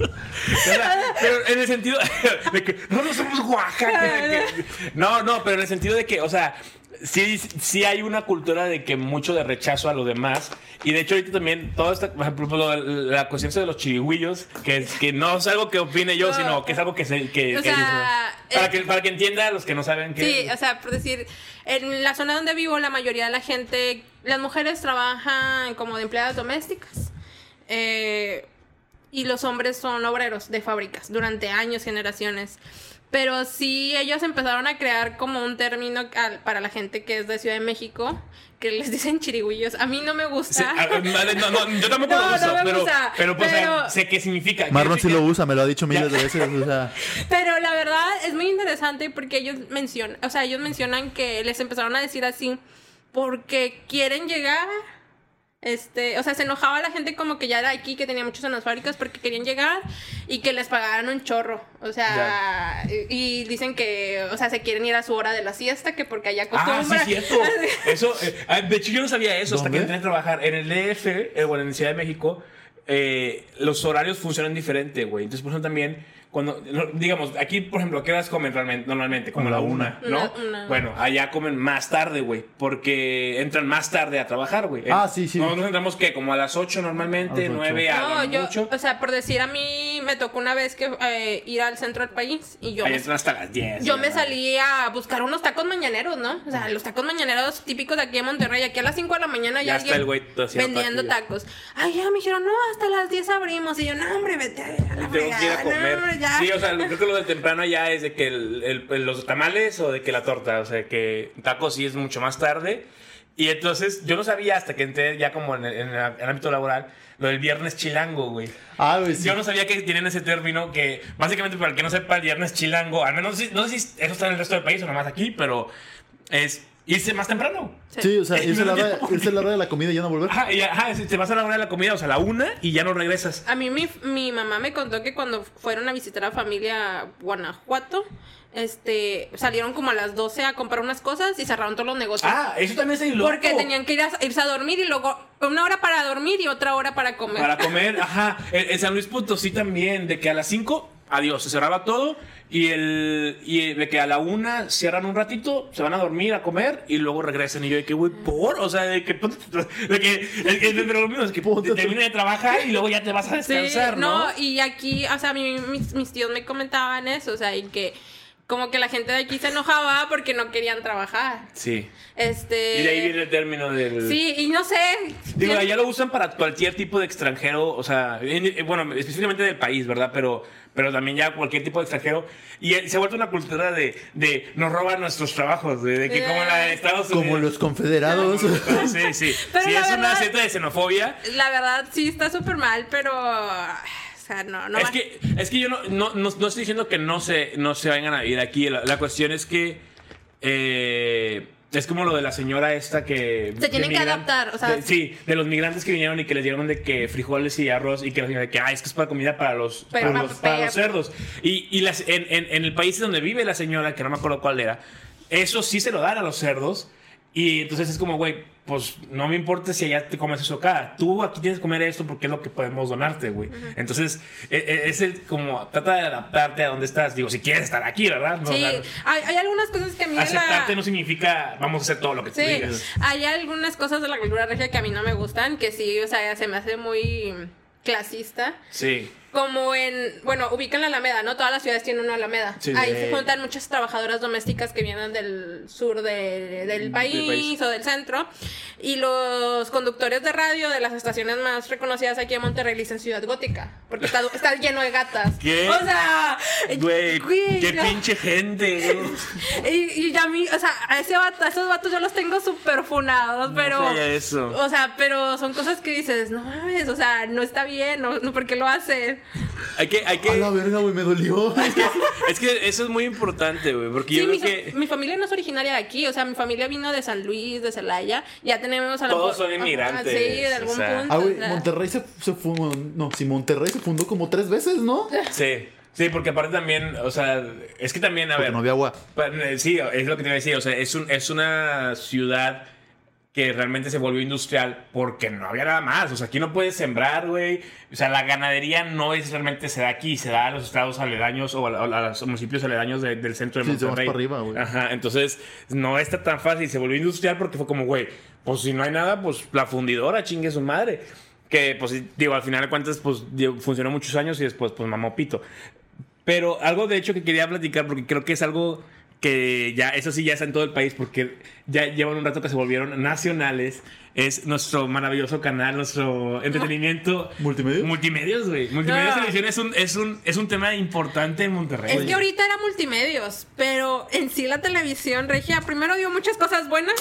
O sea, pero en el sentido de que no, no somos Oaxaca. que- no, no, pero en el sentido de que, o sea, sí, sí hay una cultura de que mucho de rechazo a lo demás. Y de hecho, ahorita también, toda esta, por ejemplo, la cuestión de los chirigüillos, que, es- que no es algo que opine yo, No. sino que es algo que se. Que, O que sea, para, eh, que, para que entienda los que no saben que. Sí, o sea, por decir, en la zona donde vivo, la mayoría de la gente, las mujeres trabajan como de empleadas domésticas. eh, y los hombres son obreros de fábricas durante años, generaciones. Pero sí, ellos empezaron a crear como un término al- para la gente que es de Ciudad de México, que les dicen chirigüillos. A mí no me gusta. Sí, a- a- no, no, yo tampoco No, lo uso, no me pero, gusta, pero, pues, o sea, pero- sé qué significa. Marlon sí lo usa, me lo ha dicho miles de veces. O sea, Pero la verdad es muy interesante porque ellos mencionan, o sea, ellos mencionan que les empezaron a decir así porque quieren llegar. Este, o sea, se enojaba la gente como que ya era aquí, que tenía muchos en las fábricas porque querían llegar y que les pagaran un chorro. O sea, y, y dicen que, o sea, se quieren ir a su hora de la siesta, que porque allá Ah, sí, acostumbran. cierto. Eso, eh, de hecho, yo no sabía eso hasta que entré a trabajar. En el DF, eh, bueno, en la Ciudad de México, eh, los horarios funcionan diferente, güey. Entonces, por eso también, cuando, digamos, aquí, por ejemplo, ¿a qué horas comen realmente, normalmente? Como a la una, ¿no? Una-. Bueno, allá comen más tarde, güey, porque entran más tarde a trabajar, güey. Ah, sí, sí. Nosotros entramos, ¿qué? Como a las 8 normalmente, A las 9 a No, yo, mucho. o sea, por decir a mí me tocó una vez que eh, ir al centro del país y yo Ahí me entran hasta las 10. Yo me salí a buscar unos tacos mañaneros, ¿no? O sea, los tacos mañaneros típicos de aquí de Monterrey. Aquí a las 5 de la mañana Ya ya, está el güey vendiendo tacos. Ay, ya me dijeron, no, hasta las 10 abrimos. Y yo, no, hombre, vete a la Tengo que ir a comer. no, ya. Sí, o sea, creo que lo de temprano ya es de que el- el- los tamales o de que la torta. O sea, que tacos sí es mucho más tarde. Y entonces yo no sabía hasta que entré ya como en el, en el- ámbito laboral lo del viernes chilango, güey. ah, güey, sí. Yo no sabía que tienen ese término que básicamente para el que no sepa el viernes chilango, al menos no sé si- no sé si eso está en el resto del país o nomás aquí, pero es irse más temprano. Sí, o sea, Eh, irse a la hora, no. irse a la hora de la comida y ya no volver. Ajá, y, ajá, te vas a la hora de la comida, o sea, a la una y ya no regresas. A mí mi, mi mamá me contó que cuando fueron a visitar a familia Guanajuato, este, salieron como a las 12 a comprar unas cosas y cerraron todos los negocios. Ah, eso también es loco. porque tenían que ir a, irse a dormir y luego una hora para dormir y otra hora para comer. Para comer, ajá. En, en San Luis Potosí también, de que a las 5, adiós, se cerraba todo. Y, el, y de que a la una cierran un ratito, se van a dormir, a comer y luego regresan. Y yo, de que, güey, por. O sea, de que. De que, es que pero lo mismo es que termina de trabajar y luego ya te vas a Sí, descansar, ¿no? y aquí, o sea, mi- mis, mis tíos me comentaban eso, o sea, y que como que la gente de aquí se enojaba porque no querían trabajar. Sí. Este. Y de ahí viene el término del. Sí, y no sé. Digo, allá lo usan para cualquier tipo de extranjero, o sea, en- eh, bueno, específicamente del país, ¿verdad? Pero, pero también ya cualquier tipo de extranjero. Y eh, se ha vuelto una cultura de, de nos roban nuestros trabajos, de, de que como la de Estados Unidos. Como los confederados. Sí, sí. Pero sí, es una verdad- cierta de xenofobia. La verdad, sí está súper mal, pero O sea, no, no es, va- que, es que yo no, no, no, no estoy diciendo que no se, no se vayan a ir aquí. La, la cuestión es que. eh, es como lo de la señora esta que. Se tienen que adaptar, o sea, de- sí, de los migrantes que vinieron y que les dieron de que frijoles y arroz y que la señora de que, ay, es que es para comida para los, para los cerdos. Y, y las, en, en, en el país donde vive la señora, que no me acuerdo cuál era, eso sí se lo dan a los cerdos. Y entonces es como, güey, pues no me importa si allá te comes eso acá. Tú aquí tienes que comer esto porque es lo que podemos donarte, güey. Entonces, e- e- es el, como, trata de adaptarte a donde estás. Digo, si quieres estar aquí, ¿verdad? No, Sí, hay, hay algunas cosas que a mí aceptarte la... no significa vamos a hacer todo lo que tú Sí, digas. hay algunas cosas de la cultura regia que a mí no me gustan, que sí, o sea, se me hace muy clasista. Sí. Como en, bueno, ubican la Alameda, ¿no? Todas las ciudades tienen una Alameda. Sí, Ahí se juntan muchas trabajadoras domésticas que vienen del sur de- del, país, país. o del centro. Y los conductores de radio de las estaciones más reconocidas aquí en Monterrey dicen Ciudad Gótica. Porque está, está lleno de gatas. ¿Qué? O sea, Güey, qué no. pinche gente. Y, y a mí, o sea, a, ese vato- a esos vatos yo los tengo súper funados, pero... eso. O sea, pero son cosas que dices, no mames, o sea, no está bien, no, no ¿por qué lo hacen? Hay que, hay que, A la verga, güey, me dolió. es que eso es muy importante, güey, porque yo mi, creo que mi familia no es originaria de aquí, o sea, mi familia vino de San Luis, de Celaya, ya tenemos a Todos son inmigrantes, Ajá, Sí, de algún o sea. punto. Ah, güey. Monterrey se, se fundó. No, sí, Monterrey se fundó como tres veces, ¿no? Sí, sí, porque aparte también, o sea, es que también, a Porque ver, no había agua. pa- eh, sí, es lo que te iba a decir, o sea, es, un, es una ciudad que realmente se volvió industrial porque no había nada más, o sea, aquí no puedes sembrar, güey, o sea, la ganadería no es realmente se da aquí, se da a los estados aledaños o a, a los municipios aledaños de- del centro de Sí, Monterrey. para arriba, güey. Ajá, entonces no está tan fácil, se volvió industrial porque fue como, güey, pues si no hay nada, pues la fundidora chingue su madre. Que, pues, digo, al final de cuentas, pues digo, funcionó muchos años y después, pues, mamó pito. Pero algo de hecho que quería platicar, porque creo que es algo que ya, eso sí ya está en todo el país, porque ya llevan un rato que se volvieron nacionales. Es nuestro maravilloso canal, nuestro entretenimiento. ¿Multimedios? Multimedios, güey. Multimedios No. Televisión es un, es, un, es un tema importante en Monterrey. Es que ahorita era multimedios, pero en sí la televisión regia primero dio muchas cosas buenas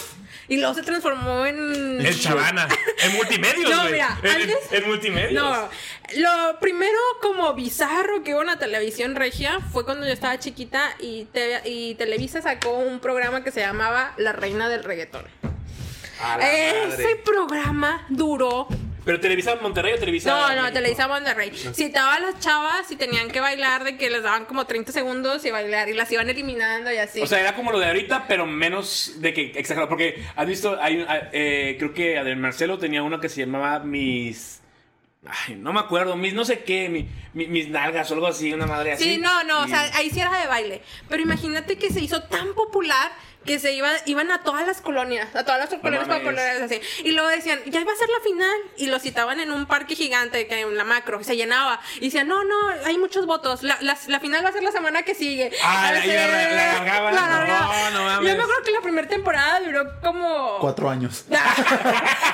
y luego se transformó en... El Chavana. En multimedios, No, mira, en, en- en multimedios. No, lo primero como bizarro que hubo en la televisión regia fue cuando yo estaba chiquita y, te- y Televisa sacó un programa que se llamaba La Reina del Reggaetón. Ese madre. programa duró ¿Pero Televisa Monterrey o Televisa? No, no, México? Televisa Monterrey. Citaba a las chavas y tenían que bailar de que les daban como 30 segundos y bailar y las iban eliminando y así. O sea, era como lo de ahorita, pero menos de que exagerado. Porque has visto, hay, ah, eh, creo que Adel Marcelo tenía uno que se llamaba Mis. Ay, no me acuerdo, mis no sé qué, mi- mi- mis nalgas o algo así, una madre así. sí, no, no, o sea, ahí sí era de baile. Pero imagínate que se hizo tan popular que se iba, iban a todas las colonias, a todas las colonias mames. populares así. Y luego decían, ya iba a ser la final. Y lo citaban en un parque gigante, que en la macro, se llenaba. Y decían, no, no, hay muchos votos. La, la- la final va a ser la semana que sigue. Ah, la- la- la-. No, no mames. Yo me acuerdo que la primera temporada duró como... Cuatro años.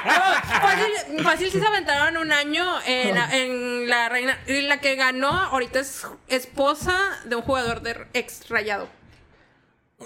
No, fácil, fácil sí se aventaron un año en, la- en la reina. Y la que ganó ahorita es esposa de un jugador de ex rayado.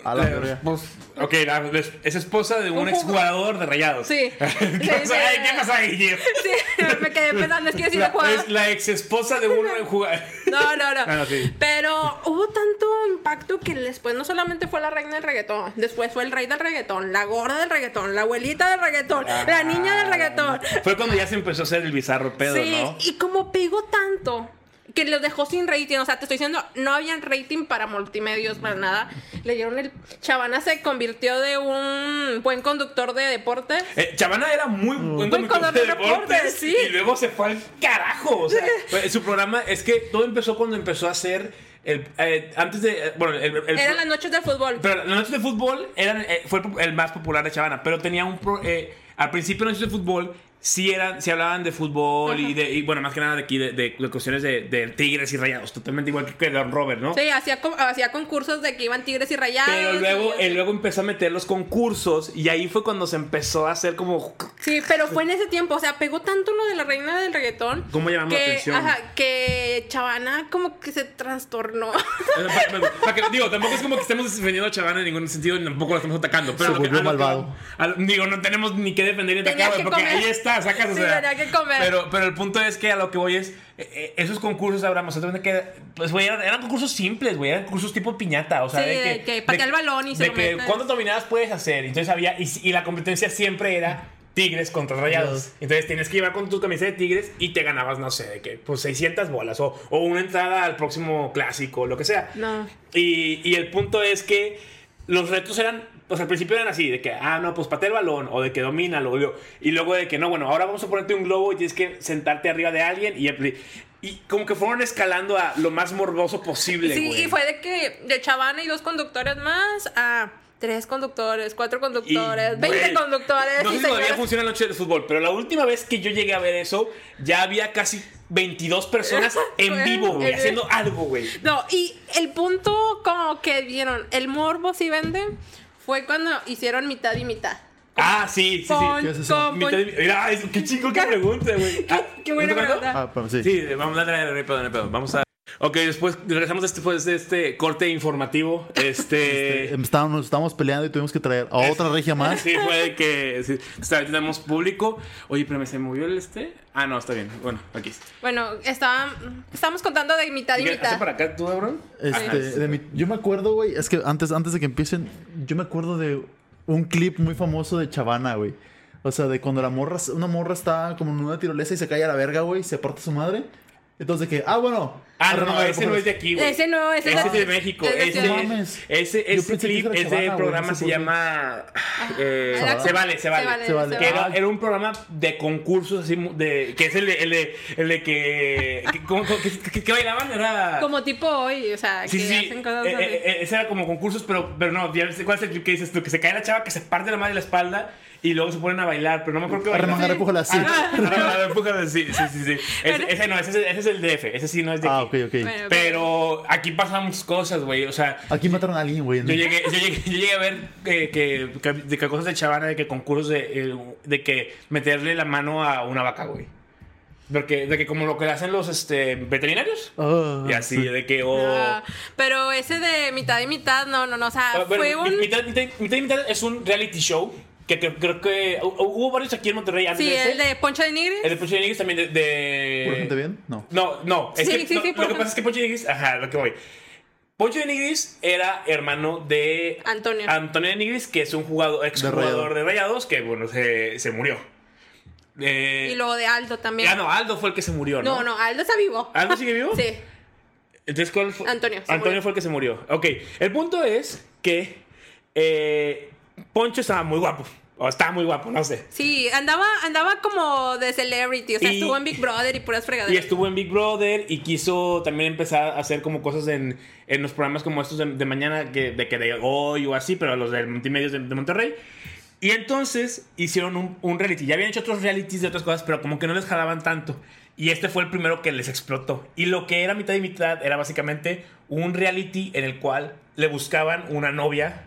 A la Eh, pues, ok, la- es, es esposa de un Un exjugador de rayados. Sí. ¿Qué, Sí, pasa, sí. ahí? ¿Qué pasa ahí, Gio? Sí, me quedé pensando, es que decir La, jugador. es la ex esposa de un jugador. No, no, no. Ah, sí. Pero hubo tanto impacto que después no solamente fue la reina del reggaetón, después fue el rey del reggaetón, la gorda del reggaetón, la abuelita del reggaetón, la niña del reggaetón. Fue cuando ya se empezó a hacer el bizarro pedo, sí, ¿no? y como pegó tanto que los dejó sin rating, o sea, te estoy diciendo, no habían rating para multimedios, para nada. Le dieron el... Chavana se convirtió de un buen conductor de deportes. Eh, Chavana era muy buen Buen conductor de deportes deportes, sí. y luego se fue al carajo. O sea, pues, su programa es que todo empezó cuando empezó a hacer el eh, antes de eh, bueno el, el- Eran las noches de fútbol. pero las noches de fútbol eran eh, fue el, el más popular de Chavana, pero tenía un pro- eh, al principio las noches de fútbol sí eran sí hablaban de fútbol y de y, bueno más que nada de aquí de, de- de cuestiones de, de tigres y rayados totalmente igual que, Don Robert, ¿no? Sí, hacía, hacía concursos de que iban tigres y rayados. Pero luego, y- él luego empezó a meter los concursos y ahí fue cuando se empezó a hacer como Sí, pero fue en ese tiempo, o sea, pegó tanto lo de la reina del reggaetón. ¿Cómo llamamos la que, atención? Ajá, que Chavana como que se trastornó. Pa- pa- pa' que- digo, tampoco es como que estemos defendiendo a Chavana en ningún sentido y tampoco lo estamos atacando. Pero Se volvió que malvado. digo, no tenemos ni que defender y Tenía atacar, que porque comer. ahí está está, sacas, o Sí, sea. tenía que comer. Pero, pero el punto es que a lo que voy es, eh, eh, esos concursos, sea, de que, pues, güey, eran, eran concursos simples, güey, eran concursos tipo piñata, o sea, Sí, de que... de que patea el balón y se De lo que, metes. ¿cuántas dominadas puedes hacer? Entonces había, y, y la competencia siempre era... Tigres contra rayados. Entonces tienes que llevar con tu camisa de tigres y te ganabas, no sé, de qué, pues 600 bolas o, o una entrada al próximo clásico, lo que sea. No. Y, y el punto es que los retos eran, pues al principio eran así, de que, ah, no, pues patea el balón, o de que domínalo, o- y luego de que, no, bueno, ahora vamos a ponerte un globo y tienes que sentarte arriba de alguien, y, y como que fueron escalando a lo más morboso posible, Sí, güey. y fue de que de Chavana y dos conductores más a tres conductores, cuatro conductores, 20 güey, conductores. No sé si todavía funciona la noche de fútbol, pero la última vez que yo llegué a ver eso, ya había casi 22 personas en vivo, güey, haciendo algo, güey. No, y el punto como que vieron, el morbo si vende, fue cuando hicieron mitad y mitad. Ah, sí, sí, sí. Pon- ¿Qué es eso? con- Mitad y- Mira, es- qué chingo que pregunta, güey. Ah, qué buena ¿no te acuerdas? pregunta. Ah, sí. Sí, vamos a darle, no hay pedo, no hay pedo. Vamos a. Ok, después regresamos después de este corte informativo. Este. Em, Estábamos, estábamos peleando y tuvimos que traer a otra regia más. Sí, fue de que. Sí, está- tenemos público. Oye, pero me se movió el este. Ah, no, está bien. Bueno, aquí. Bueno, estaban, estábamos contando de mitad y ¿Hace mitad. para acá tú, Abraham? Este, Ajá. de mi- yo me acuerdo, güey, es que antes, antes de que empiecen, yo me acuerdo de un clip muy famoso de Chavana, güey. O sea, de cuando la morra, una morra está como en una tirolesa y se cae a la verga, güey, y se parte su madre. Entonces, que, ah, bueno. Ah, no, ese no es de aquí, güey. Ese no, ese Ese no. es de México. Es de Ese, mames. ese, ese clip, ese Chavana, programa se llama. eh, Era- se vale, se vale. Se vale. se Que era, vale. era un programa de concursos así mu- de que es el de, el de, el de que, que, ¿cómo- cómo- que- que- que bailaban era Como tipo hoy, o sea, sí que sí hacen cosas eh, eh, ese era como concursos pero pero no ya sé cuál es el clip que dices tú que se cae la chava que se parte la madre de la espalda y luego se ponen a bailar pero no me acuerdo qué Arre, bailan. mangar, empújala así. Ah, ah, empújala, sí, sí, sí, sí. Ese, ese no, ese, es- ese es el DF, ese sí no es de Ah, aquí. ok, ok. Bueno, Pero aquí pasan muchas cosas, güey. O sea, Aquí mataron a alguien, güey. yo llegué, yo llegué, yo llegué a ver que, que, que- de que cosas de chavana, de que concursos de, eh, de que meterle la mano a una vaca, güey. Porque, de que como lo que hacen los este, veterinarios. Ah, y así, sí. de que, o... Ah, pero ese de mitad y mitad, no, no, no. O sea, Ah, bueno, fue mi- un. mitad, mitad, mitad y mitad es un reality show que creo, creo que hu- hubo varios aquí en Monterrey antes Sí, de ese. el de Poncho de Nigris. El de Poncho de Nigris también de... de- ¿Pura gente bien? No. No, no. Es Sí, que, sí, no, sí, lo por que pasa es que Poncho de Nigris... Ajá, lo que voy. Poncho de Nigris era hermano de... Antonio. Antonio de Nigris, que es un jugador, exjugador Rayado. de Rayados, que, bueno, se, se murió. Eh, y luego de Aldo también. Ya no, Aldo fue el que se murió, ¿no? no, no, Aldo está vivo. ¿Aldo sigue vivo? Sí. Entonces, ¿cuál fue? Antonio, Antonio murió. fue el que se murió. Ok, el punto es que eh, Poncho estaba muy guapo. O estaba muy guapo, no sé. Sí, andaba, andaba como de celebrity. O sea, Y- estuvo en Big Brother y puras Y fregaderas. estuvo en Big Brother y quiso también empezar a hacer como cosas en, en los programas como estos de, de mañana, que, de que de hoy o así, pero los de multimedios de, de Monterrey. Y entonces hicieron un, un reality. Ya habían hecho otros realities de otras cosas, pero como que no les jalaban tanto. Y este fue el primero que les explotó. Y lo que era mitad y mitad era básicamente un reality en el cual le buscaban una novia.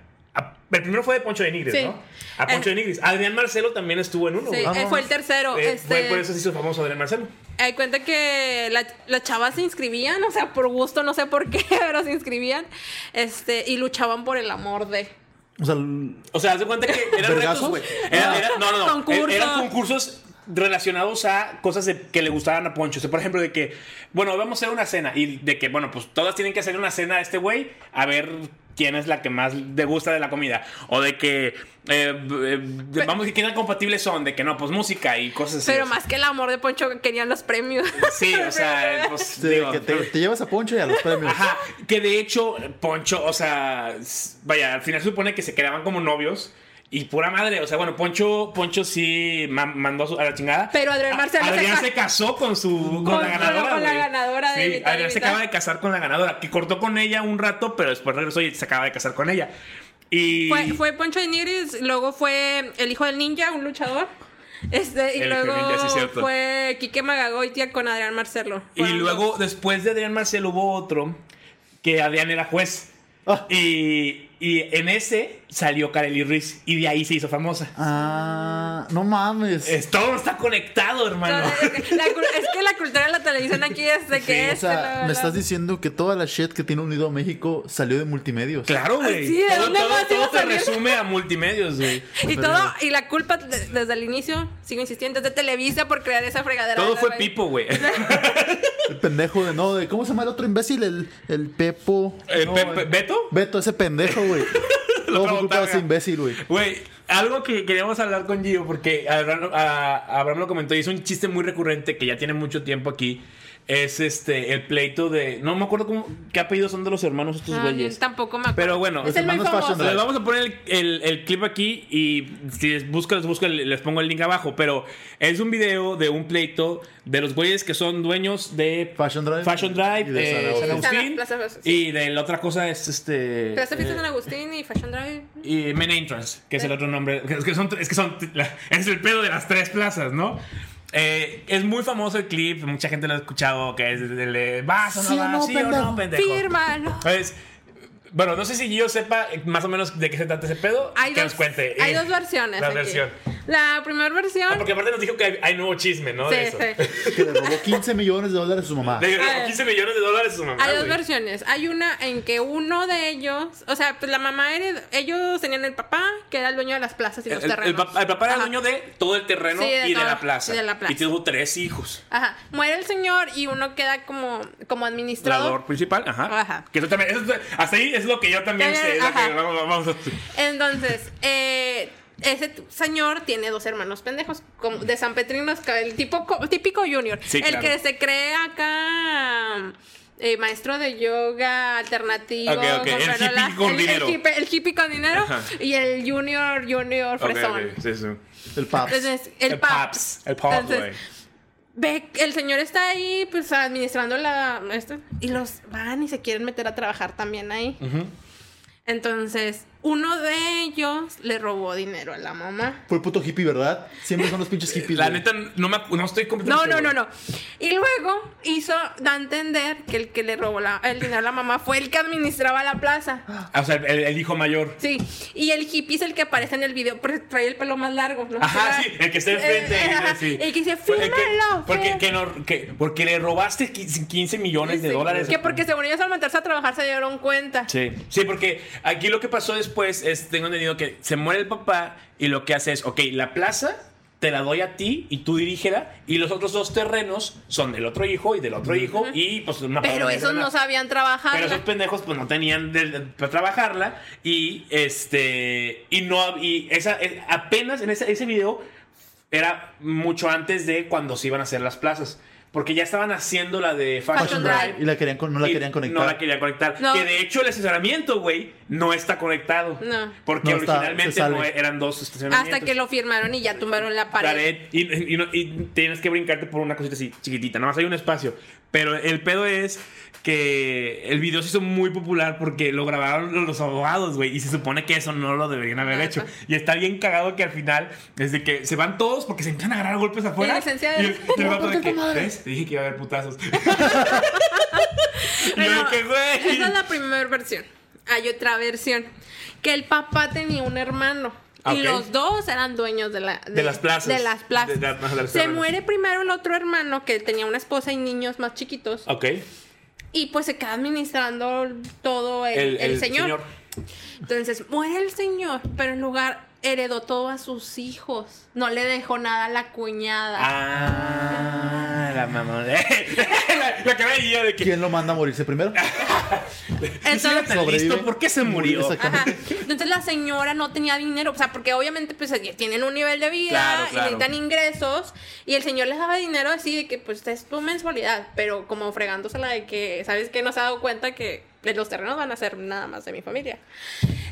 El primero fue de Poncho de Nigris, Sí. ¿no? A Poncho Eh. de Nigris. Adrián Marcelo también estuvo en uno. Sí, fue el tercero. Eh, este, fue por eso se hizo famoso Adrián Marcelo. Hay cuenta que la- las chavas se inscribían, o sea, por gusto, no sé por qué, pero se inscribían. Este, y luchaban por el amor de. O sea, O sea, haz de cuenta que eran retos, güey. Era- era- no, no, no. Concurso. Eran concursos relacionados a cosas de- que le gustaban a Poncho. O sea, por ejemplo, de que, bueno, vamos a hacer una cena. Y de que, bueno, pues todas tienen que hacer una cena a este güey a ver quién es la que más le gusta de la comida. O de que, eh, eh, de- vamos, que qué tan compatibles son. De que no, pues música y cosas así. Pero más que el amor de Poncho querían los premios. Sí, o sea, pues. sí, digo, que te, te llevas a Poncho y a los premios. Ajá, que de hecho, Poncho, o sea, vaya, al final se supone que se quedaban como novios. Y pura madre, o sea, bueno, Poncho, Poncho sí ma- mandó a, la chingada. Pero Adrián A- Marcelo se Adrián se casó con su con, Con- la ganadora. con la güey. ganadora de Sí, mitad y Adrián se acaba de casar con la ganadora, que cortó con ella un rato, pero después regresó y se acaba de casar con ella. Y Fue, fue Poncho de Nigris, luego fue el hijo del ninja, un luchador. Este, y El luego ninja, sí, cierto. fue Quique Magagoitia con Adrián Marcelo. Y luego, dos. después de Adrián Marcelo, hubo otro que Adrián era juez. Ah. Y, y en ese salió Kareli Ruiz y de ahí se hizo famosa. Ah, no mames. Es, todo está conectado, hermano. La es que la cultura de la televisión aquí es de que Sí, o es. sea, me estás diciendo que toda la shit que tiene unido a México salió de multimedios. Claro, güey. Sí, ¿de todo dónde todo- todo se salir? resume a multimedios, güey. Y todo, y la culpa de- desde el inicio, sigo insistiendo, es de Televisa por crear esa fregadera. Todo fue. Pipo, güey. El pendejo de no, de ¿cómo se llama el otro imbécil? El, el Pepo. Eh, No, Pe- el- Pe- ¿Beto? Beto, ese pendejo, güey. Todo otra fue culpa de ese imbécil, güey. Güey, algo que queríamos hablar con Gio, porque Abraham, a- Abraham lo comentó y es un chiste muy recurrente que ya tiene mucho tiempo aquí. Es este, el pleito de. No me acuerdo cómo, qué apellidos son de los hermanos estos Ah, güeyes. tampoco me acuerdo. Pero bueno, Los es el muy hermanos Fashion les vamos a poner el, el- el clip aquí y si les busco, les busco, les pongo el link abajo. Pero es un video de un pleito de los güeyes que son dueños de Fashion Drive. Fashion Drive, Y de eh, San San Agustín. Plaza- Plaza- y de la otra cosa es este. Plaza Fiesta eh, San Agustín y Fashion Drive. y Main Entrance, que es el otro nombre. Es que son, es que son, la- es el pedo de las tres plazas, ¿no? Eh, es muy famoso el clip, mucha gente lo ha escuchado, que es el de vas o no ¿Sí o vas, no, sí o no, pendejo? Fírmalo. Pues, bueno, no sé si yo sepa eh, más o menos de qué se trata ese pedo. Hay que dos, nos cuente. hay eh, dos versiones. La aquí. versión. La primera versión. Ah, porque aparte nos dijo que hay, hay nuevo chisme, ¿no? sí, de eso. sí. Que le robó 15 millones de dólares a su mamá. De Ah. 15 millones de dólares a su mamá. Hay dos güey. versiones. Hay una en que uno de ellos, o sea, pues la mamá era, ellos tenían el papá, que era el dueño de las plazas y El, los el- terrenos. el papá, el papá era el dueño de todo el terreno Sí, de y, de todo, la plaza, y de la plaza. y tuvo tres hijos. Ajá. Muere el señor y uno queda como, como administrador. Administrador principal, ajá. Ajá. Que eso también, eso- hasta ahí es lo que yo también sé. es Entonces, eh, ese señor tiene dos hermanos pendejos, como de San Petrino, el tipo, co- típico junior. Sí, el claro. que se cree acá. eh, maestro de yoga alternativo. El hippie con el, dinero. El hippie, el hippie con dinero. Ajá. Y el junior, junior fresón. ok, sí, sí. El Paps. Entonces, el, El paps. Paps, el Paps, Entonces. Ve, el señor está ahí, pues administrando la. esto, y los van y se quieren meter a trabajar también ahí. Entonces, uno de ellos le robó dinero a la mamá. Fue el puto hippie, ¿verdad? Siempre son los pinches hippies. La güey. neta, no, me, no estoy No, completamente no, no, seguro. no. Y luego hizo, da a entender que el que le robó la- el dinero a la mamá fue el que administraba la plaza. Ah, O sea, el, el hijo mayor. Sí, y el hippie es el que aparece en el video, porque trae el pelo más largo. ¿no? Ajá, sí, el que está enfrente. Eh, ajá, sí. El que dice, fírmalo. porque, fí-". que no- que- porque le robaste 15 15 millones de dólares. Que porque según ellos al meterse a trabajar se dieron cuenta. Sí, sí, porque aquí lo que pasó después es, tengo entendido que se muere el papá y lo que hace es, ok, la plaza te la doy a ti y tú dirígela y los otros dos terrenos son del otro hijo y del otro hijo y pues una Pero esos no sabían trabajar. Pero esos pendejos pues no tenían de- de- para trabajarla y este y no y esa eh, apenas en ese, ese video era mucho antes de cuando se iban a hacer las plazas. Porque ya estaban haciendo la de Fashion, Fashion Drive. Drive. Y la querían, con- no la querían conectar. No la querían conectar. No. Que de hecho el estacionamiento, güey, no está conectado. No. Porque No originalmente no eran dos estacionamientos. Hasta que lo firmaron y ya tumbaron la pared. Pared, y, y tienes que brincarte por una cosita así chiquitita. Nada más hay un espacio. Pero el pedo es que el video se hizo muy popular porque lo grabaron los abogados, güey. Y se supone que eso no lo deberían haber Ajá. hecho. Y está bien cagado que al final, desde que se van todos porque se a agarrar golpes afuera. licenciado. Y el, y el vato de que. ¿ves? Te dije que iba a haber putazos. Pero que, güey. Esa es la primera versión. Hay otra versión. Que el papá tenía un hermano. Ah, Y ok. los dos eran dueños de, la, De las plazas. De las plazas. De de Se muere primero el otro hermano que tenía una esposa y niños más chiquitos. Ok. Y pues se queda administrando todo el, el señor. Entonces muere el señor, pero en lugar heredó todo a sus hijos. No le dejó nada a la cuñada. Ah, la mamá. la, la que veía de que. ¿Quién lo manda a morirse primero? Entonces, Tan listo, Sobrevive. ¿por qué se murió? Ajá. Entonces la señora no tenía dinero, o sea, porque obviamente pues tienen un nivel de vida Claro, y necesitan ingresos y el señor les daba dinero así de que pues es tu mensualidad, pero como fregándosela de que, ¿sabes qué? No se ha dado cuenta que los terrenos van a ser nada más de mi familia.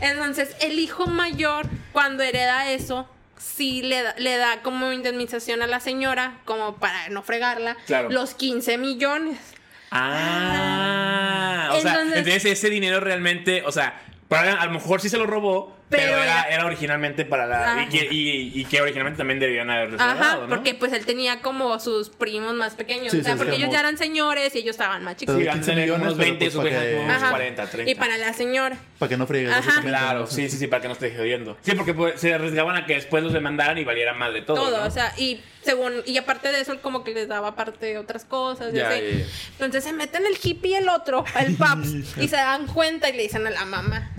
Entonces el hijo mayor cuando hereda eso sí le da, le da como indemnización a la señora, como para no fregarla, Claro. los 15 millones. Ah, o sea, Entonces- entonces ese dinero realmente, o sea, para- a lo mejor sí se lo robó, Pero, Pero era, era- originalmente para la. Ajá. Y que, y, y que originalmente también debían haber Ajá, ¿no? porque pues él tenía como sus primos más pequeños. Sí, o sea, sí, porque sí. ellos ya eran señores y ellos estaban más chicos. Sí, de van a 15 tener millones, unos pero 20, pues sus para viejas que- unos Ajá. 40, 30. Y para la señora. Para que no básicamente, Claro, sí, sí, sí, para que no esté jodiendo. Sí, porque pues, se arriesgaban a que después los demandaran y valiera mal de todo. Todo, ¿no? o sea, y según, y aparte de eso, él como que les daba aparte otras cosas. y Ya, así. ya, ya. Entonces se meten el hippie y el otro, el paps, y se dan cuenta y le dicen a la mamá.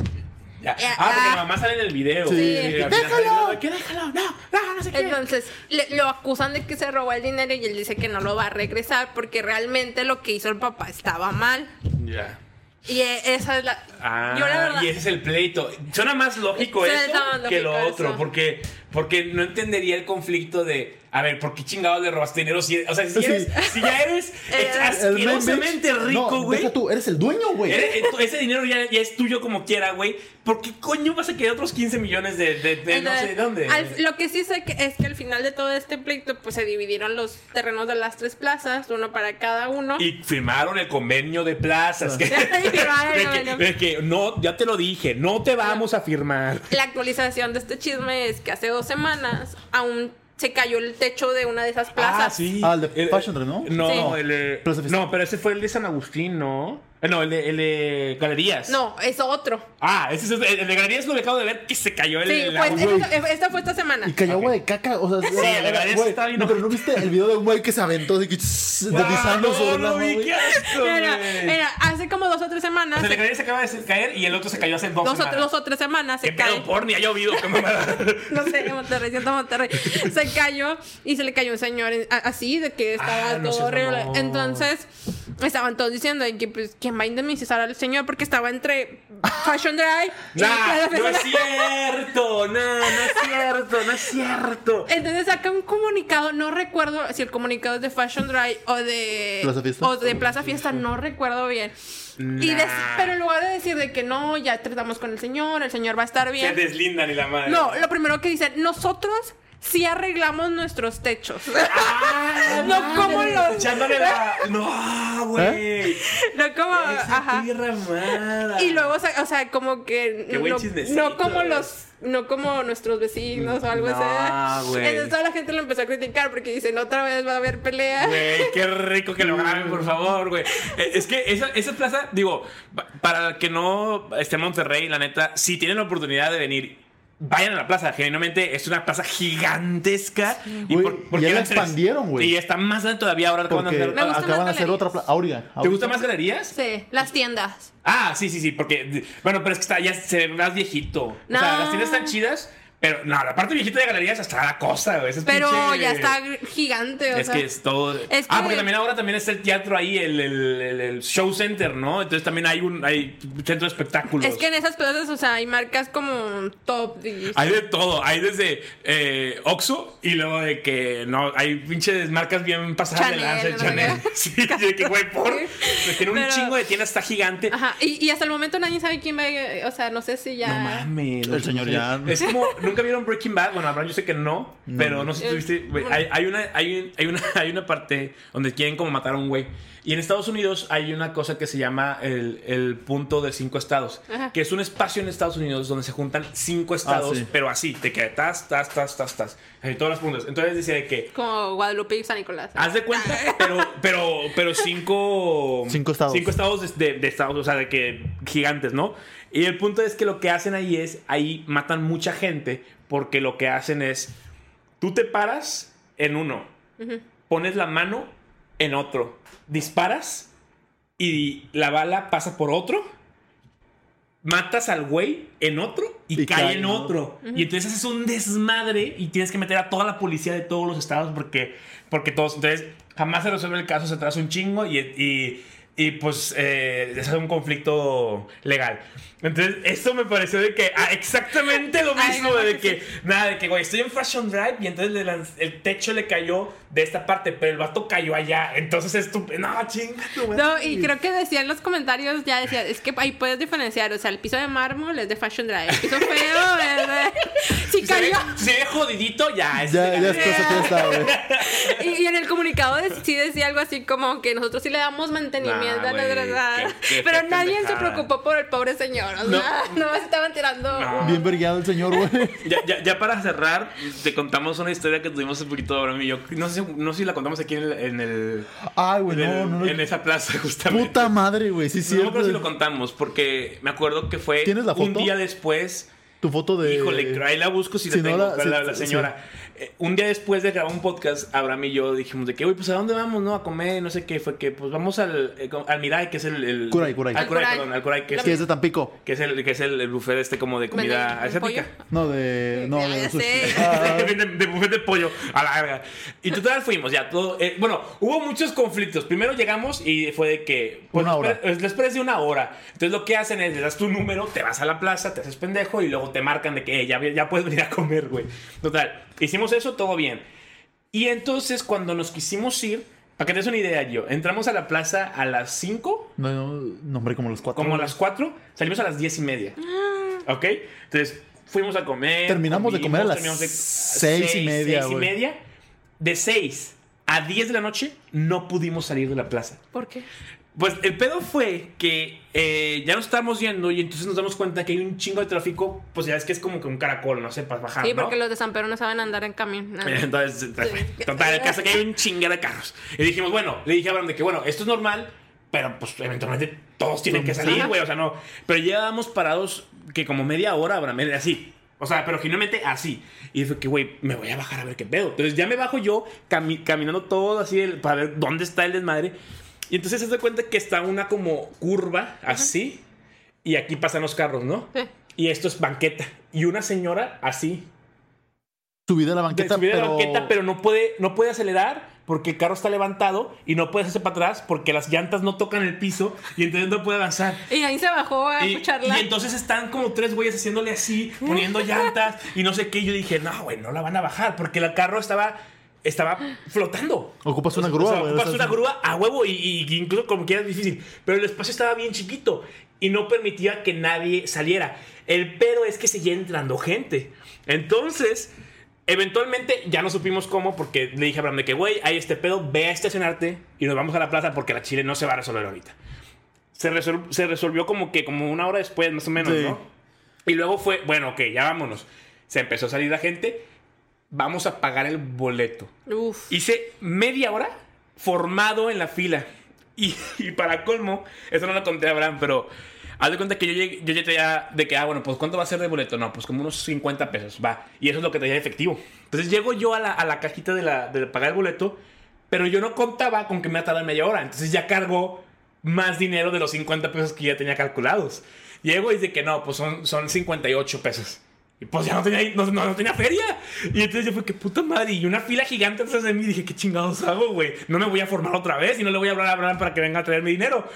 Ya. Eh, Ah, porque ah. la mamá sale en el video. Sí. ¡Déjalo! sale, ¿Qué déjalo? No, no, no sé qué. Entonces le- lo acusan de que se robó el dinero y él dice que no lo va a regresar porque realmente lo que hizo el papá estaba mal. Ya. Y e- esa es la. Ah, yo la verdad. y ese es el pleito. Suena más lógico eso más que lo otro, porque porque no entendería el conflicto de, a ver, ¿por qué chingados le robaste dinero? Si, o sea, si, Sí. eres, si ya eres Eh, asquerosamente rico, güey. Tú, eres el dueño, güey. ese dinero ya, ya es tuyo como quiera, güey. ¿Por qué coño vas a querer otros 15 millones de, de- de no sé Entonces, dónde? al- lo que sí sé que es que al final de todo este pleito, pues se dividieron los terrenos de las tres plazas, uno para cada uno. Y firmaron el convenio de plazas. Que, Y firmaron el de que- convenio. de que no, ya te lo dije, no te vamos a firmar. La actualización de este chisme es que hace dos semanas aún se cayó el techo de una de esas plazas. Ah, sí. Ah, el de Fashion ¿no? No, Sí. el Plaza Fiesta. No, pero ese fue el de San Agustín, ¿no? Eh, No, el de, el de Galerías. No, es otro. Ah, ese es el, el de Galerías lo que acabo de ver que se cayó el. Sí, el pues esta, esta fue esta semana. Y cayó agua de caca, o sea, Sí, era- la es güey, que está bien no, pero ¿no viste el video de un güey que se aventó así que tss, Ah, deslizando no, la no vi, güey? qué asco, Mira, güey. mira, hace como dos o tres O semanas. sea, el de se- Galerías se acaba de caer y el otro se cayó hace dos dos, o, semanas. dos o tres semanas ¿Qué se cae. pedo por ni ha llovido? qué mamada. No sé, en Monterrey, siento Monterrey. Se cayó y se le cayó un señor en- a- así, de que estaba Ah, no todo seas horrible. mamón. Entonces, estaban todos diciendo que, pues, ¿quién va a indemnizar al señor? Porque estaba entre Fashion Drive y Nah, Plaza no es Fiesta. cierto, no, no es cierto, no es cierto. Entonces saca un comunicado, no recuerdo si el comunicado es de Fashion Drive o de Plaza Fiesta. o de Plaza Fiesta, no recuerdo bien. Y pero en lugar de decir de que no, ya tratamos con el señor, el señor va a estar Se bien. deslindan y la madre. No, lo primero que dicen, nosotros sí arreglamos nuestros techos. Ah, No madre, como los- Echándole la. No, güey. no como, Esa ajá. tierra. Y luego, o sea, como que Qué no, no como los no como nuestros vecinos o algo No, así. güey. Entonces toda la gente lo empezó a criticar porque dicen, otra vez va a haber pelea. Güey, qué rico que lo graben, por favor, güey. Eh, Es que esa, esa plaza, digo, pa- para que no esté en Monterrey, la neta, si tienen la oportunidad de venir, vayan a la plaza. Genuinamente es una plaza gigantesca. Y por, ya la expandieron, güey. Y está más grande todavía ahora que van a Porque hacer. Acaban de hacer otra plaza. Auriga. ¿Te gusta más galerías? Sí, las tiendas. Ah, sí, sí, sí, porque, bueno, pero es que está, ya se ve más viejito. O sea, las tiendas están chidas, pero no, la parte viejita de galerías hasta la cosa, güey. es Pero pinche- ya está gigante, o Es sea. que es todo. Es ah, que- porque también ahora también está el teatro ahí, el, el- el- el show center, ¿no? Entonces también hay un hay centro de espectáculos. Es que en esas plazas, o sea, hay marcas como top. Hay de todo, hay desde eh, Oxxo y luego de que no, hay pinches marcas bien pasadas de Chanel, lanza, ¿no? Chanel. Sí, de que güey, por. de Tiene un Pero- chingo de tiendas, está gigante. Ajá, y, y hasta el momento nadie sabe quién va, a- o sea, no sé si ya... No mames. El señor ya- Es como, ¿nunca vieron Breaking Bad? Bueno, Abraham, yo sé que no, pero no sé si Eh, tuviste. güey, hay, hay una, hay, un- hay, una, hay una parte donde quieren como matar a un güey. Y en Estados Unidos hay una cosa que se llama el, el punto de cinco estados, Ajá. que es un espacio en Estados Unidos donde se juntan cinco estados, sí. pero así, de que tas, tas, tas, tas, tas, en todas las puntas. Entonces decía de que Como Guadalupe y San Nicolás. Haz de cuenta, pero, pero, pero cinco. Cinco estados. Cinco estados de, de- de estados, o sea, de que gigantes, ¿no? Y el punto es que lo que hacen ahí es, ahí matan mucha gente, porque lo que hacen es, tú te paras en uno, pones la mano en otro, disparas y la bala pasa por otro, matas al güey en otro y, Y cae, cae en otro. Y entonces haces un desmadre y tienes que meter a toda la policía de todos los estados porque, porque todos. Entonces, jamás se resuelve el caso, se atrasa un chingo y, y, y, pues eh, es un conflicto legal. Entonces, esto me pareció de que ah, exactamente lo Ay, mismo, no, de que nada, de que güey, estoy en Fashion Drive y entonces le el techo le cayó de esta parte, pero el vato cayó allá. Entonces es tu. No, chinga. No, y creo que decía en los comentarios, ya decía, es que ahí puedes diferenciar, o sea, el piso de mármol es de Fashion Drive, el piso feo es de... Si Si se, ve, cayó... si se ve jodidito, ya. es Ya, ya es cosa que está, güey. Y, y en el comunicado de- sí decía algo así como que nosotros sí le damos mantenimiento deslactosada. qué- qué Pero nadie se preocupó por el pobre señor. O sea, no, me estaban tirando. No. Bien vergueado el señor, güey. Ya, ya, ya para cerrar, te contamos una historia que tuvimos un poquito Abraham y yo. No sé, si- no sé si la contamos aquí en el, en, el- Ay, güey, en no, no, no. en esa plaza, justamente. Puta madre, güey. Sí, sí. no acuerdo si lo contamos, porque me acuerdo que fue ¿Tienes la un foto? día después. Tu foto de. Híjole, ahí la busco si, si la tengo, la- sí, la, sí. Eh, un día después de grabar un podcast, Abraham y yo dijimos de que, güey, pues ¿a dónde vamos, no? A comer, no sé qué. Fue que, pues vamos al, eh, al Mirai, que es el... el Curay, Curay. Al Curay, perdón, al Curay, que es, Que es de Tampico. que es el, que es el, el buffet este como de comida ¿Venden asiática. No, de. No, Ya, de ya sushi. de, de- de buffet de pollo a la verga. Y total fuimos, ya todo. eh, bueno, hubo muchos conflictos. Primero llegamos y fue de que. pues, Una hora. Les esperes de una hora. Entonces lo que hacen es, le das tu número, te vas a la plaza, te haces pendejo y luego te marcan de que eh, ya, ya puedes venir a comer, güey. Total, hicimos eso, todo bien. Y entonces cuando nos quisimos ir, para que te des una idea, yo, entramos a la plaza a las 5 No, no, no, hombre, como los cuatro. como a las 4, salimos a las 10 y media. ¿Ok? Entonces fuimos a comer. Terminamos de comer a las terminamos de- seis y media, seis y güey. media. De 6 a 10 de la noche no pudimos salir de la plaza. ¿Por qué? Pues el pedo fue que eh, ya nos estábamos yendo y entonces nos damos cuenta que hay un chingo de tráfico. Pues ya es que es como que un caracol, no sé, para bajar. Sí, ¿no? porque los de San Pedro no saben andar en camión. Entonces, total, el caso es que hay un chingue de carros. Y dijimos, bueno, le dije a Abraham de que, bueno, esto es normal, pero pues eventualmente todos tienen que salir, güey, o sea, no. Pero llevábamos parados que como media hora, Abraham, así. O sea, pero genuinamente así. Y fue que, güey, me voy a bajar a ver qué pedo. Entonces ya me bajo yo cami- caminando todo así el- para ver dónde está el desmadre. Y entonces se da cuenta que está una como curva así. Y aquí pasan los carros, ¿no? Sí. Y esto es banqueta. Y una señora así, Subida a la de banqueta, subir a pero. la banqueta, pero no puede, no puede acelerar porque el carro está levantado y no puede hacerse para atrás porque las llantas no tocan el piso y entonces no puede avanzar. Y ahí se bajó a Y, escucharla. y entonces están como tres güeyes haciéndole así, poniendo llantas y no sé qué. Y yo dije, no, güey, no la van a bajar porque el carro estaba, estaba flotando. Ocupas una O grúa, sea, güey. ocupas o sea, una grúa a huevo y, y- y incluso como quieras difícil. Pero el espacio estaba bien chiquito y no permitía que nadie saliera. El pedo es que seguía entrando gente. Entonces, eventualmente ya no supimos cómo porque le dije a Abraham de que, güey, hay este pedo, ve a estacionarte y nos vamos a la plaza porque la Chile no se va a resolver ahorita. Se, resol- se resolvió como que como una hora después, más o menos, Sí. ¿no? Y luego fue, bueno, ok, ya vámonos. Se empezó a salir la gente. Vamos a pagar el boleto. Uf. Hice media hora formado en la fila. Y, y para colmo, eso no lo conté a Abraham, pero haz de cuenta que yo llegué, yo ya traía de que, ah, bueno, pues ¿cuánto va a ser de boleto? No, pues como unos 50 pesos, va. Y eso es lo que traía de efectivo. Entonces llego yo a la, a la cajita de, la, de pagar el boleto, pero yo no contaba con que me iba a tardar media hora. Entonces ya cargo más dinero de los 50 pesos que ya tenía calculados. Llego y dice que no, pues son, son 58 pesos. Y pues ya no tenía, no, no- no tenía feria. Y entonces yo fue que puta madre. Y una fila gigante atrás de mí. Dije, ¿qué chingados hago, güey? No me voy a formar otra vez y no le voy a hablar a Abraham para que venga a traer mi dinero.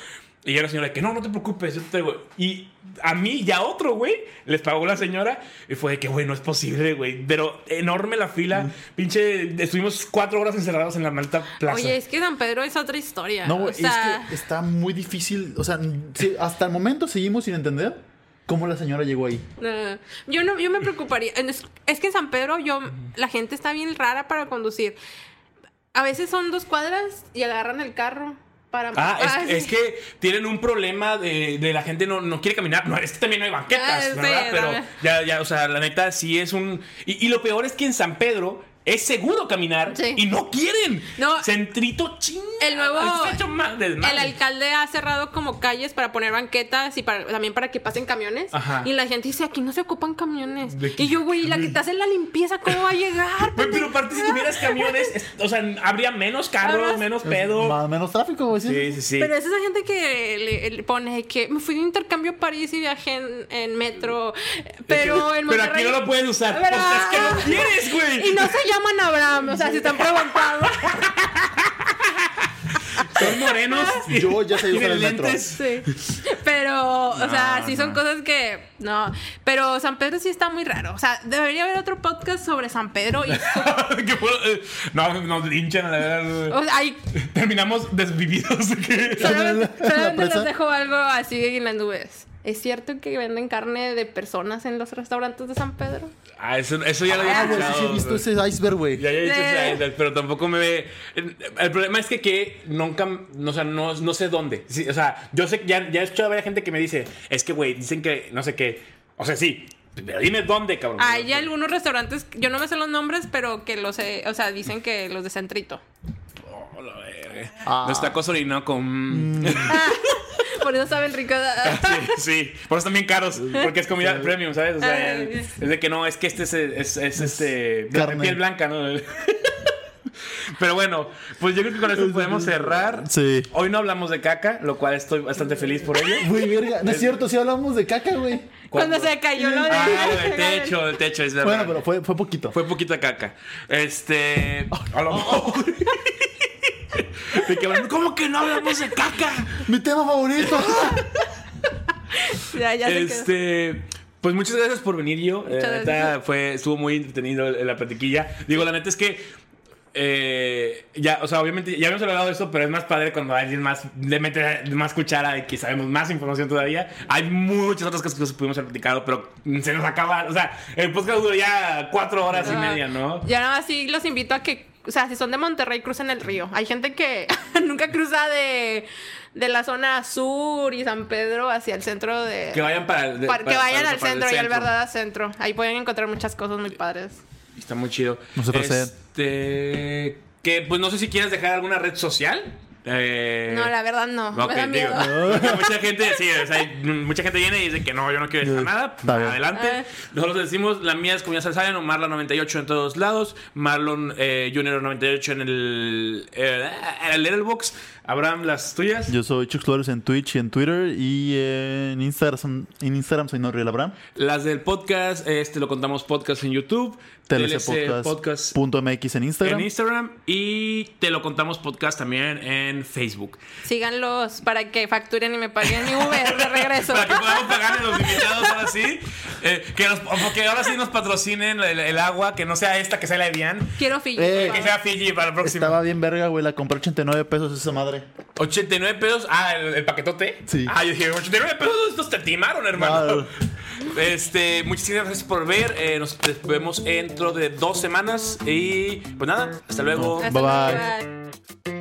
Y ya la señora, que no, no te preocupes, yo te traigo. Y a mí y a otro, güey, les pagó la señora. Y fue de que, güey, no es posible, güey. Pero enorme la fila. Pinche, estuvimos cuatro horas encerrados en la malta plaza. Oye, es que San Pedro es otra historia. No, o güey, sea, es que está muy difícil. O sea, hasta el momento seguimos sin entender cómo la señora llegó ahí. yo no, yo me preocuparía. Es, es que en San Pedro yo, la gente está bien rara para conducir. A veces son dos cuadras y agarran el carro para. Ah, es, es que tienen un problema de, de la gente no, no quiere caminar. No, es que también no hay banquetas, Ah, sí, ¿verdad? Pero ya, ya, o sea, la neta sí es un. Y, y lo peor es que en San Pedro es seguro caminar Sí. y no quieren. No. Centrito ching. El nuevo. El alcalde ha cerrado como calles para poner banquetas y para, también para que pasen camiones. Ajá. Y la gente dice: aquí no se ocupan camiones. Y yo, güey, la que te hace la limpieza, ¿cómo va a llegar? Güey, pero aparte, si tuvieras camiones, es- o sea, habría menos carros, Además- menos pedo. Más, menos tráfico, güey. Sí. Sí, sí, sí. Pero es esa gente que le, le pone que me fui de intercambio a París y viajé en, en metro. Pero en Pero Monterrey. aquí no lo puedes usar. Pero- es que no quieres, güey. Y no se llaman Abraham, o sea, si están preguntando. Son morenos. Yo ya sé usar el metro. Sí. Pero, o sea, No, sí son no. cosas que. No. Pero San Pedro sí está muy raro. O sea, debería haber otro podcast sobre San Pedro. Y, eh, no, nos linchan a la verdad. o sea, hay, Terminamos desvividos. solamente, La solamente les dejo algo así en las nubes. ¿Es cierto que venden carne de personas en los restaurantes de San Pedro? Ah, eso, eso ya lo había Ah, güey, sí, sí, escuchado. he visto ese iceberg, güey. Ya, ya he dicho Eh. ese iceberg, pero tampoco me ve. El problema es que, que nunca, no, o sea, no, no sé dónde. Sí, o sea, yo sé, ya, ya he escuchado a varias gente que me dice, es que, güey, dicen que, no sé qué. O sea, sí, pero dime dónde, cabrón. Hay algunos restaurantes, yo no me sé los nombres, pero que los, eh, o sea, dicen que los de Centrito. Oh, la verga. Ah. Los tacos Orinoco. mm. Por eso saben ricos. Sí, sí, por eso están bien caros, porque es comida premium, ¿sabes? O sea, es de que no, es que este es, es, es, este de Carne. piel blanca, ¿no? Pero bueno, pues yo creo que con eso podemos cerrar. Sí. Hoy no hablamos de caca, lo cual estoy bastante feliz por ello. Güey, verga. No es cierto, sí hablamos de caca, güey. Cuando se cayó lo de. Ah, el techo, el techo, es verdad. Bueno, pero fue, fue poquito. Fue poquita caca. Este. A lo mejor. De que, bueno, ¿Cómo que no hablamos de caca? Mi tema favorito. Ya, ya. Este. Pues muchas gracias por venir, yo. Eh, la neta, gracias. fue, estuvo muy entretenido la platiquilla. Digo, la neta es que. eh, ya, o sea, obviamente ya habíamos hablado de esto, pero es más padre cuando alguien más le mete más cuchara y que sabemos más información todavía. Hay muchas otras cosas que pudimos haber platicado, pero se nos acaba. O sea, el podcast duró ya cuatro horas y Ah. media, ¿no? Ya nada más sí los invito a que, o sea, si son de Monterrey, crucen el río. Hay gente que nunca cruza de, de la zona sur y San Pedro hacia el centro de... Que vayan para, el- de- para- que para- vayan para- al para el centro y al centro. verdad centro. Ahí pueden encontrar muchas cosas muy padres. Está muy chido. No sé proceder. Este. Que pues no sé si quieres dejar alguna red social. Eh, No, la verdad no. Ok, me da miedo. digo, mucha gente, sí, o sea, hay- mucha gente viene y dice que no, yo no quiero decir nada. Adelante. Ah. Nosotros decimos, la mía es Comunidad Salsayan o Marlon98 en todos lados. Marlon eh, Junior 98 en el, eh, en el Letterboxd. Abraham, las tuyas. Yo soy Chuck Flores en Twitch y en Twitter. Y en Instagram, en Instagram soy Norriel Abraham. Las del podcast, este lo contamos podcast en YouTube. TLC TLCpodcast.mx en Instagram. en Instagram y te lo contamos podcast también en Facebook. Síganlos para que facturen y me paguen mi Uber de regreso. Para que podamos pagarle a los invitados ahora sí. Eh, que nos, porque ahora sí nos patrocinen el, el agua, que no sea esta, que sea la Evian. Quiero Fiji. Eh, Que sea Fiji para el próximo. Estaba bien verga, güey. La compré 89 pesos esa madre. 89 pesos. Ah, el, el paquetote. Sí. Ah, yo dije, 89 pesos, estos te timaron, hermano. Este, muchísimas gracias por ver. Eh, nos vemos dentro de dos semanas. Y pues nada, hasta luego. Hasta Bye, luego. bye.